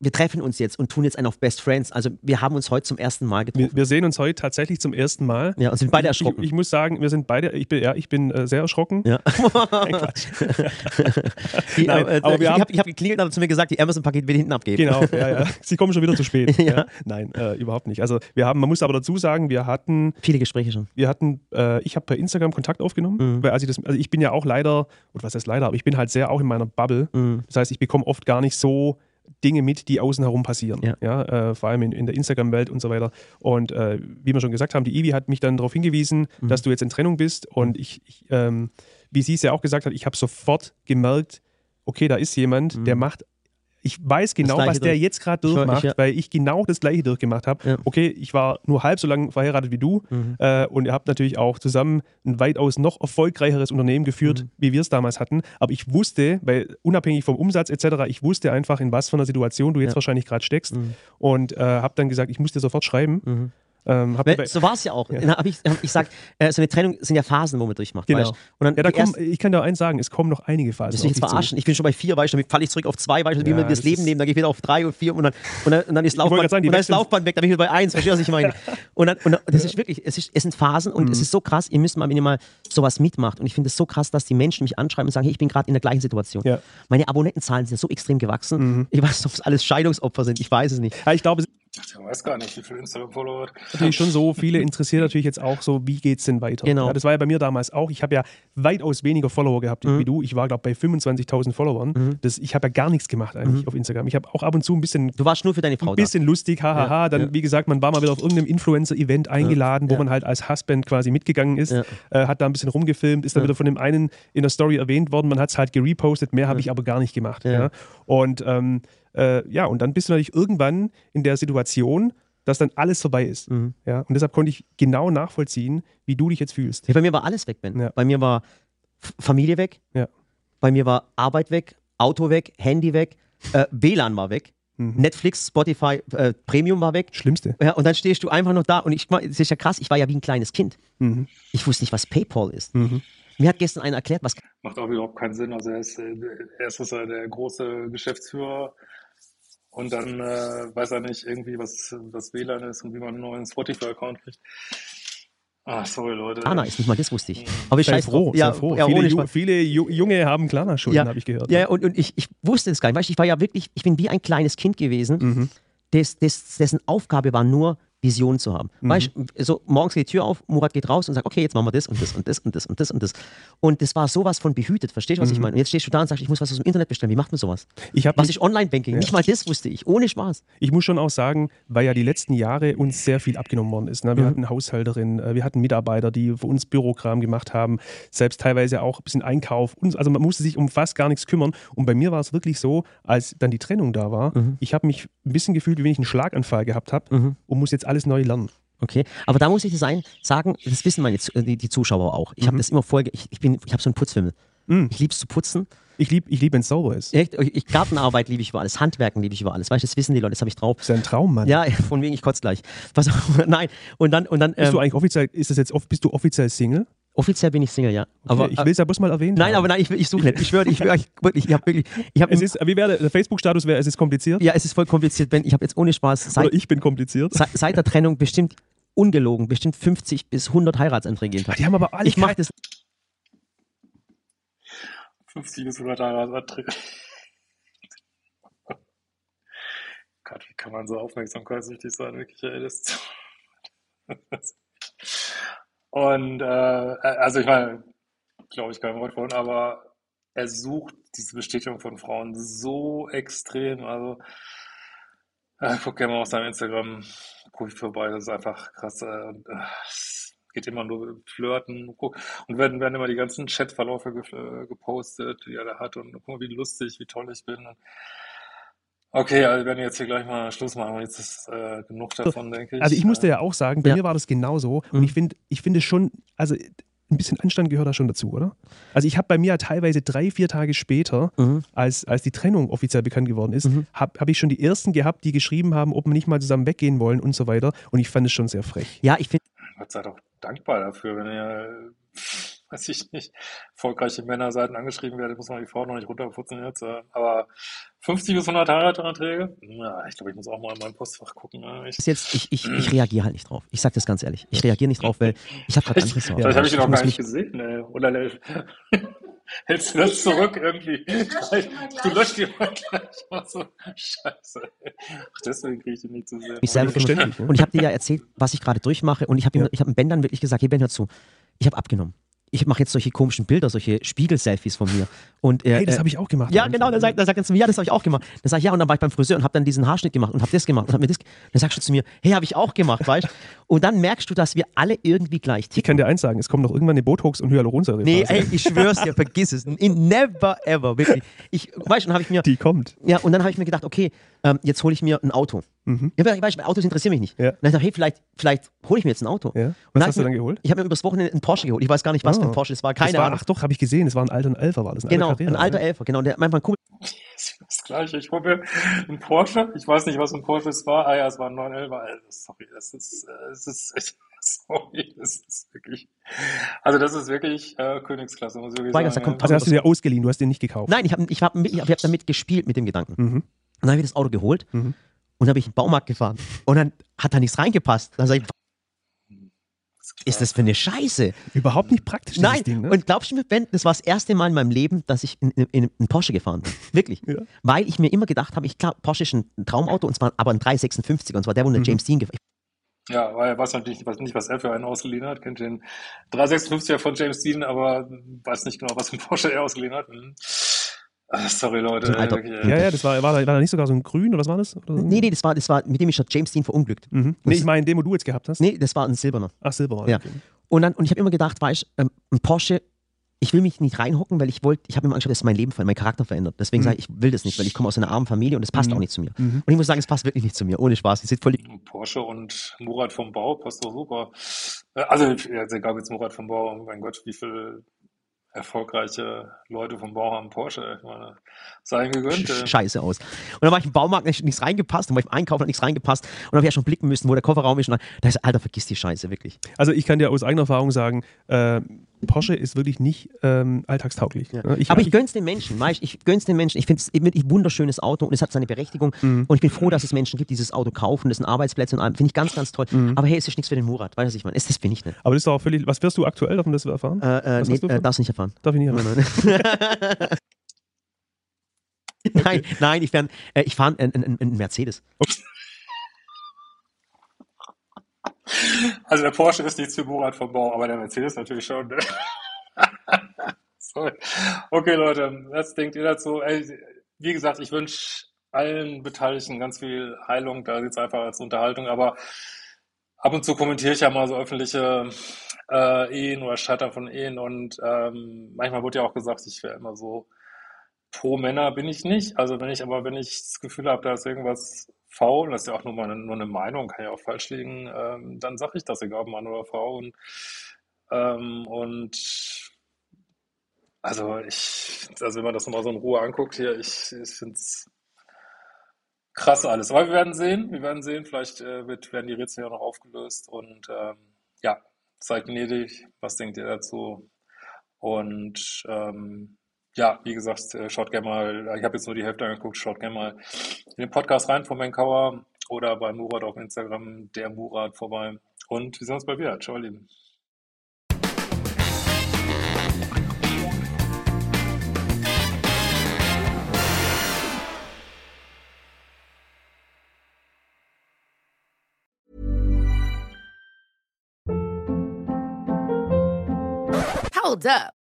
wir treffen uns jetzt und tun jetzt einen auf Best Friends, also wir haben uns heute zum ersten Mal getroffen. wir, wir sehen uns heute tatsächlich zum ersten Mal. ja, und sind beide Ich, erschrocken. ich muss sagen, wir sind beide, ich bin, ja, ich bin äh, sehr erschrocken. ja. Die, Nein, äh, aber ich habe hab geklingelt und hat zu mir gesagt, die Amazon-Paket will ich hinten abgeben. Genau, ja, ja. Sie kommen schon wieder zu spät. Ja. Nein, äh, überhaupt nicht. Also wir haben, man muss aber dazu sagen, wir hatten, Viele Gespräche schon. wir hatten, äh, ich habe per Instagram Kontakt aufgenommen, Mhm. weil als ich das, also ich bin ja auch leider, oder was heißt leider, aber ich bin halt sehr auch in meiner Bubble. Mhm. Das heißt, ich bekomme oft gar nicht so Dinge mit, die außen herum passieren. Ja. äh, vor allem in, in der Instagram-Welt und so weiter. Und äh, wie wir schon gesagt haben, die Ivi hat mich dann darauf hingewiesen, Mhm. dass du jetzt in Trennung bist. Und ich, ich ähm, wie sie es ja auch gesagt hat, ich habe sofort gemerkt, okay, da ist jemand, der macht. Ich weiß genau, Mhm. Was der durch. jetzt gerade war- ich, durchmacht, ja. weil ich genau das gleiche durchgemacht habe. Ja. Okay, ich war nur halb so lange verheiratet wie du Mhm. äh, und ihr habt natürlich auch zusammen ein weitaus noch erfolgreicheres Unternehmen geführt, Mhm. wie wir es damals hatten. Aber ich wusste, weil unabhängig vom Umsatz etc., ich wusste einfach, in was für einer Situation du jetzt Ja. wahrscheinlich gerade steckst Mhm. und äh, habe dann gesagt, ich muss dir sofort schreiben. Mhm. Ähm, Weil, so war es ja auch. Ja. Hab ich, hab ich sag, äh, so eine Trennung sind ja Phasen, wo man durchmacht. Genau. Dann ja, da kommen, ich kann dir eins sagen, es kommen noch einige Phasen. Auf jetzt dich zu. verarschen? Ich bin schon bei vier, weißt du, dann falle ich zurück auf zwei, weißt du, wie Ja, wir das Leben nehmen, dann gehe ich wieder auf drei und vier und dann, und dann, und dann ist Laufband, sagen, und dann ist Laufband weg, dann bin ich wieder bei eins, verstehst du, was ich meine? Und dann, und dann, das ist wirklich, es, ist, es sind Phasen und Mhm. es ist so krass, ihr müsst mal, wenn ihr mal sowas mitmacht und ich finde es so krass, dass die Menschen mich anschreiben und sagen, hey, ich bin gerade in der gleichen Situation. Ja. Meine Abonnentenzahlen sind so extrem gewachsen. Ich weiß nicht, ob es alles Scheidungsopfer sind, ich weiß es nicht. Ich glaube, Ich weiß gar nicht, wie viele Instagram-Follower hat. natürlich schon so, viele interessiert natürlich jetzt auch so, wie geht es denn weiter? Genau. Ja, das war ja bei mir damals auch. Ich habe ja weitaus weniger Follower gehabt Mhm. wie du. Ich war, glaube bei 25.000 Followern. Das, ich habe ja gar nichts gemacht eigentlich Mhm. auf Instagram. Ich habe auch ab und zu ein bisschen Du warst nur für deine Frau ein bisschen lustig, hahaha. Ja, Dann, ja. wie gesagt, man war mal wieder auf irgendeinem Influencer-Event eingeladen, wo ja. man halt als Husband quasi mitgegangen ist, Ja. äh, hat da ein bisschen rumgefilmt, ist dann Ja. wieder von dem einen in der Story erwähnt worden. Man hat es halt gerepostet, mehr habe ich aber gar nicht gemacht. Ja. Ja. Und ähm, äh, ja, und dann bist du natürlich irgendwann in der Situation, dass dann alles vorbei ist. Mhm. Ja. Und deshalb konnte ich genau nachvollziehen, wie du dich jetzt fühlst. Ja, bei mir war alles weg, Ben. Ja. Bei mir war Familie weg, Ja. bei mir war Arbeit weg, Auto weg, Handy weg, äh, WLAN war weg, Mhm. Netflix, Spotify, äh, Premium war weg. Schlimmste. Ja, und dann stehst du einfach noch da und ich, es ist ja krass, ich war ja wie ein kleines Kind. Mhm. Ich wusste nicht, was PayPal ist. Mhm. Mir hat gestern einer erklärt, was Macht auch überhaupt keinen Sinn. Also er ist, äh, erst ist er der große Geschäftsführer und dann äh, weiß er nicht irgendwie, was, was WLAN ist und wie man einen neuen Spotify-Account kriegt. Ah, sorry, Leute. Klarna ist. Nicht mal das wusste ich. Aber ich Sei scheiß froh. Ja, sei froh. ja, viele, Ju viele Ju Junge haben Klarna-Schulden, Ja. habe ich gehört. Ja, und, und ich, ich wusste das gar nicht. Weißt, ich war ja wirklich, ich bin wie ein kleines Kind gewesen, Mhm. des, des, dessen Aufgabe war nur, Vision zu haben. Mhm. Weißt so morgens geht die Tür auf, Murat geht raus und sagt, okay, jetzt machen wir das und das und das und das und das und das. Und das war sowas von behütet, verstehst du, was ich meine? Und jetzt stehst du da und sagst, ich muss was aus dem Internet bestellen. Wie macht man sowas? Ich Was ist Online-Banking? Nicht mal das wusste ich, ohne Spaß. Ich muss schon auch sagen, weil ja die letzten Jahre uns sehr viel abgenommen worden ist. Ne? Wir Mhm. hatten Haushälterinnen, äh, wir hatten Mitarbeiter, die für uns Bürokram gemacht haben, selbst teilweise auch ein bisschen Einkauf. Also man musste sich um fast gar nichts kümmern. Und bei mir war es wirklich so, als dann die Trennung da war, Mhm. ich habe mich ein bisschen gefühlt, wie wenn ich einen Schlaganfall gehabt habe und muss jetzt alles neu lernen. Okay, aber da muss ich das ein, sagen, das wissen meine, die, die Zuschauer auch. Ich habe Mhm. das immer vorher, ich, ich, bin- ich habe so einen Putzfimmel. Mhm. Ich liebe es zu putzen. Ich liebe, ich lieb, wenn es sauber ist. Echt, ich, Gartenarbeit liebe ich über alles, Handwerken liebe ich über alles. Weißt du, das wissen die Leute, das habe ich drauf. Das ist ja ein Traum, Mann. Ja, von wegen, ich kotze gleich. Auf, nein. Und dann, und dann Bist du ähm, eigentlich offiziell, ist das jetzt, bist du offiziell Single? Offiziell bin ich Single, ja. Aber aber ich will es ja bloß mal erwähnen. Nein, aber nein, ich, ich suche nicht. Ich schwöre, ich, ich wirklich, ich habe wirklich, ich habe Es ist, wie wäre der Facebook-Status? Wäre es ist kompliziert? ja, es ist voll kompliziert, Ben. Ich habe jetzt ohne Spaß Oder seit, ich bin kompliziert? seit, seit der Trennung bestimmt ungelogen, bestimmt 50 bis 100 Heiratsanträge jeden Tag. Die haben aber alle Ich mache das 50 bis 100 Heiratsanträge. Gott, wie kann man so aufmerksamkeitssüchtig sein? Wirklich, ey, das Und, äh, also ich meine, glaube ich kein Wort von, aber er sucht diese Bestätigung von Frauen so extrem. Also, äh, guck gerne mal auf seinem Instagram-Profil vorbei, das ist einfach krass. Äh, äh, geht immer nur flirten. Guck, und werden, werden immer die ganzen Chatverläufe ge äh, gepostet, die er da hat. Und guck mal, wie lustig, wie toll ich bin. Und, okay, also wir werden jetzt hier gleich mal Schluss machen. Jetzt ist äh, genug davon, denke ich. Also ich musste Äh, ja auch sagen, bei Ja. mir war das genauso. Und Mhm. ich finde ich finde schon, also ein bisschen Anstand gehört da schon dazu, oder? Also ich habe bei mir teilweise drei, vier Tage später, Mhm. als, als die Trennung offiziell bekannt geworden ist, Mhm. habe hab ich schon die ersten gehabt, die geschrieben haben, ob wir nicht mal zusammen weggehen wollen und so weiter. Und ich fand es schon sehr frech. Ja, ich finde, Gott sei doch dankbar dafür, wenn ihr, weiß ich nicht, erfolgreiche Männerseiten angeschrieben werdet, muss man die Frau noch nicht runterputzen jetzt. äh, Aber 50 bis 100 Heiratsanträge? Ja, ich glaube, ich muss auch mal in mein Postfach gucken. ne? Ich, jetzt, ich, ich, ich reagiere halt nicht drauf. Ich sag das ganz ehrlich. Ich reagiere nicht drauf, weil ich habe gerade andere Sorgen. Vielleicht habe ich noch gar nicht gesehen. Ey. Oder hältst du das zurück irgendwie? Du löscht die mal gleich mal so. Scheiße. ey. Ach, deswegen kriege ich ihn nicht zu sehen. mich selber Verständlich, ne? Und ich habe dir ja erzählt, was ich gerade durchmache. Und ich habe ihm, Ja. ich habe Ben dann wirklich gesagt, hey Ben, hör zu, ich habe abgenommen. Ich mache jetzt solche komischen Bilder, solche Spiegel-Selfies von mir. Und, äh, Hey, das äh, habe ich auch gemacht. Ja, genau, dann sagt, dann sagt er zu mir, ja, das habe ich auch gemacht. Dann sage ich, ja, und dann war ich beim Friseur und habe dann diesen Haarschnitt gemacht und habe das gemacht und habe mir das. Dann sagst du zu mir, hey, habe ich auch gemacht, weißt du? Und dann merkst du, dass wir alle irgendwie gleich Ich ticken. kann dir eins sagen, es kommt noch irgendwann eine Botox- und Hyaluronsäure. Nee, ey, ich schwör's dir, vergiss es. In never ever, wirklich. Ich, weißt du, dann habe ich mir, Die kommt. ja, und dann habe ich mir gedacht, okay, ähm, jetzt hole ich mir ein Auto. Mhm. Ja, weißt du, Autos interessieren mich nicht. Ja. Und dann dachte ich, hey, vielleicht, vielleicht hole ich mir jetzt ein Auto. Ja. Und Was hast du mir- dann geholt? Ich habe mir übers Wochenende einen Porsche geholt. Ich weiß gar nicht, was für Ah. ein Porsche das war. Das Keine war, Ahnung. ach doch, habe ich gesehen, es war ein alter Elfer, war das ein Genau, alter Carrera, ein alter ne? Elfer. Genau, der mein, mein Kumpel. Das gleiche. Ich hole mir einen Porsche. Ich weiß nicht, was ein Porsche es war. Ah ja, es war ein 911. Also, sorry, das ist, äh, es ist, sorry, das ist wirklich, also das ist wirklich äh, Königsklasse, muss ich wirklich Weigers, sagen. da kommt- Also hast du dir ausgeliehen, du hast den nicht gekauft. Nein, ich habe ich hab, ich hab, ich hab damit gespielt mit dem Gedanken. Mhm. Und dann habe ich das Auto geholt Mhm. und dann bin ich in den Baumarkt gefahren. Und dann hat da nichts reingepasst. Dann sag ich, Ist ist das für eine Scheiße? Überhaupt nicht praktisch, Nein, Ding, ne? und glaubst du mir, Ben, das war das erste Mal in meinem Leben, dass ich in, in, in einen Porsche gefahren bin. Wirklich. Ja. Weil ich mir immer gedacht habe, ich klar, Porsche ist ein Traumauto und zwar aber ein 356 und zwar der, wo Mhm. der James Dean gefahren Ja, weil er weiß natürlich was- nicht, was er für einen ausgeliehen hat. Kennt den 356er von James Dean, aber weiß nicht genau, was für ein Porsche er ausgeliehen hat. Hm. Ah, sorry, Leute. Alter- ey. ja, ja, das war, war, da, war da nicht sogar so ein Grün oder was war das? Oder so? Nee, nee, das war, das war, mit dem ist der James Dean verunglückt. Mhm. Nee, ich meine, den, wo du jetzt gehabt hast. Nee, das war ein Silberner. Ach, Silber war Ja. okay. Und, dann, und ich habe immer gedacht, weißt ähm, ein Porsche, ich will mich nicht reinhocken, weil ich wollte, ich habe immer Angst, dass mein Leben, verändert, mein Charakter verändert. Deswegen Mhm. sage ich, ich will das nicht, weil ich komme aus einer armen Familie und das passt Mhm. auch nicht zu mir. Mhm. Und ich muss sagen, es passt wirklich nicht zu mir, ohne Spaß. Sitze voll Porsche und Murat vom Bau passt doch super. Äh, Also, ja, es gab jetzt Murat vom Bau, mein Gott, wie viele erfolgreiche Leute vom Bau haben Porsche. Ich meine, sei gegönnt. sch- äh. scheiße aus. Und dann war ich im Baumarkt, hat nichts reingepasst, dann war ich im Einkaufen, hat nichts reingepasst. Und dann habe ich ja schon blicken müssen, wo der Kofferraum ist. Und dann, da ist, Alter, vergiss die Scheiße, wirklich. Also ich kann dir aus eigener Erfahrung sagen, äh, Porsche ist wirklich nicht ähm, alltagstauglich. Ja. Ne? Ich, Aber ich gönn's den Menschen, weißt, ich gönn's den Menschen. Ich finde es ein wunderschönes Auto und es hat seine Berechtigung. Mhm. Und ich bin froh, dass es Menschen gibt, die dieses Auto kaufen. Das sind Arbeitsplätze und allem. Finde ich ganz, ganz toll. Mhm. Aber hey, es ist nichts für den Murat. Weißt du, was ich meine? Es- Das bin ich nicht. aber das ist doch auch völlig. Was wirst du aktuell davon das erfahren? Äh, äh, nee, du äh, darfst nicht erfahren. Darf ich nicht erfahren? Nein, nein, ich fahre äh, ich fahr einen, einen, einen Mercedes. Also der Porsche ist nichts für Murat vom Bau, aber der Mercedes natürlich schon. Ne? Sorry. Okay, Leute, was denkt ihr dazu? Ey, wie gesagt, ich wünsche allen Beteiligten ganz viel Heilung. Da sieht es einfach als Unterhaltung, aber ab und zu kommentiere ich ja mal so öffentliche äh, Ehen oder Scheitern von Ehen und ähm, manchmal wird ja auch gesagt, ich wäre immer so pro Männer bin ich nicht. Also wenn ich aber, wenn ich das Gefühl habe, da ist irgendwas faul, das ist ja auch nur mal nur eine Meinung, kann ja auch falsch liegen, ähm, dann sage ich das, egal ob Mann oder Frau. Und, ähm, und also ich, also wenn man das nochmal so in Ruhe anguckt hier, ich, ich finde es krass alles. Aber wir werden sehen, wir werden sehen, vielleicht äh, wird, werden die Rätsel ja noch aufgelöst und ähm, ja, seid gnädig, was denkt ihr dazu? Und ähm, ja, wie gesagt, äh, schaut gerne mal, ich habe jetzt nur die Hälfte angeguckt, schaut gerne mal in den Podcast rein von Mankauer oder bei Murat auf Instagram, der Murat vorbei. Und wir sehen uns bald wieder. Ciao, ihr Lieben. Hold up.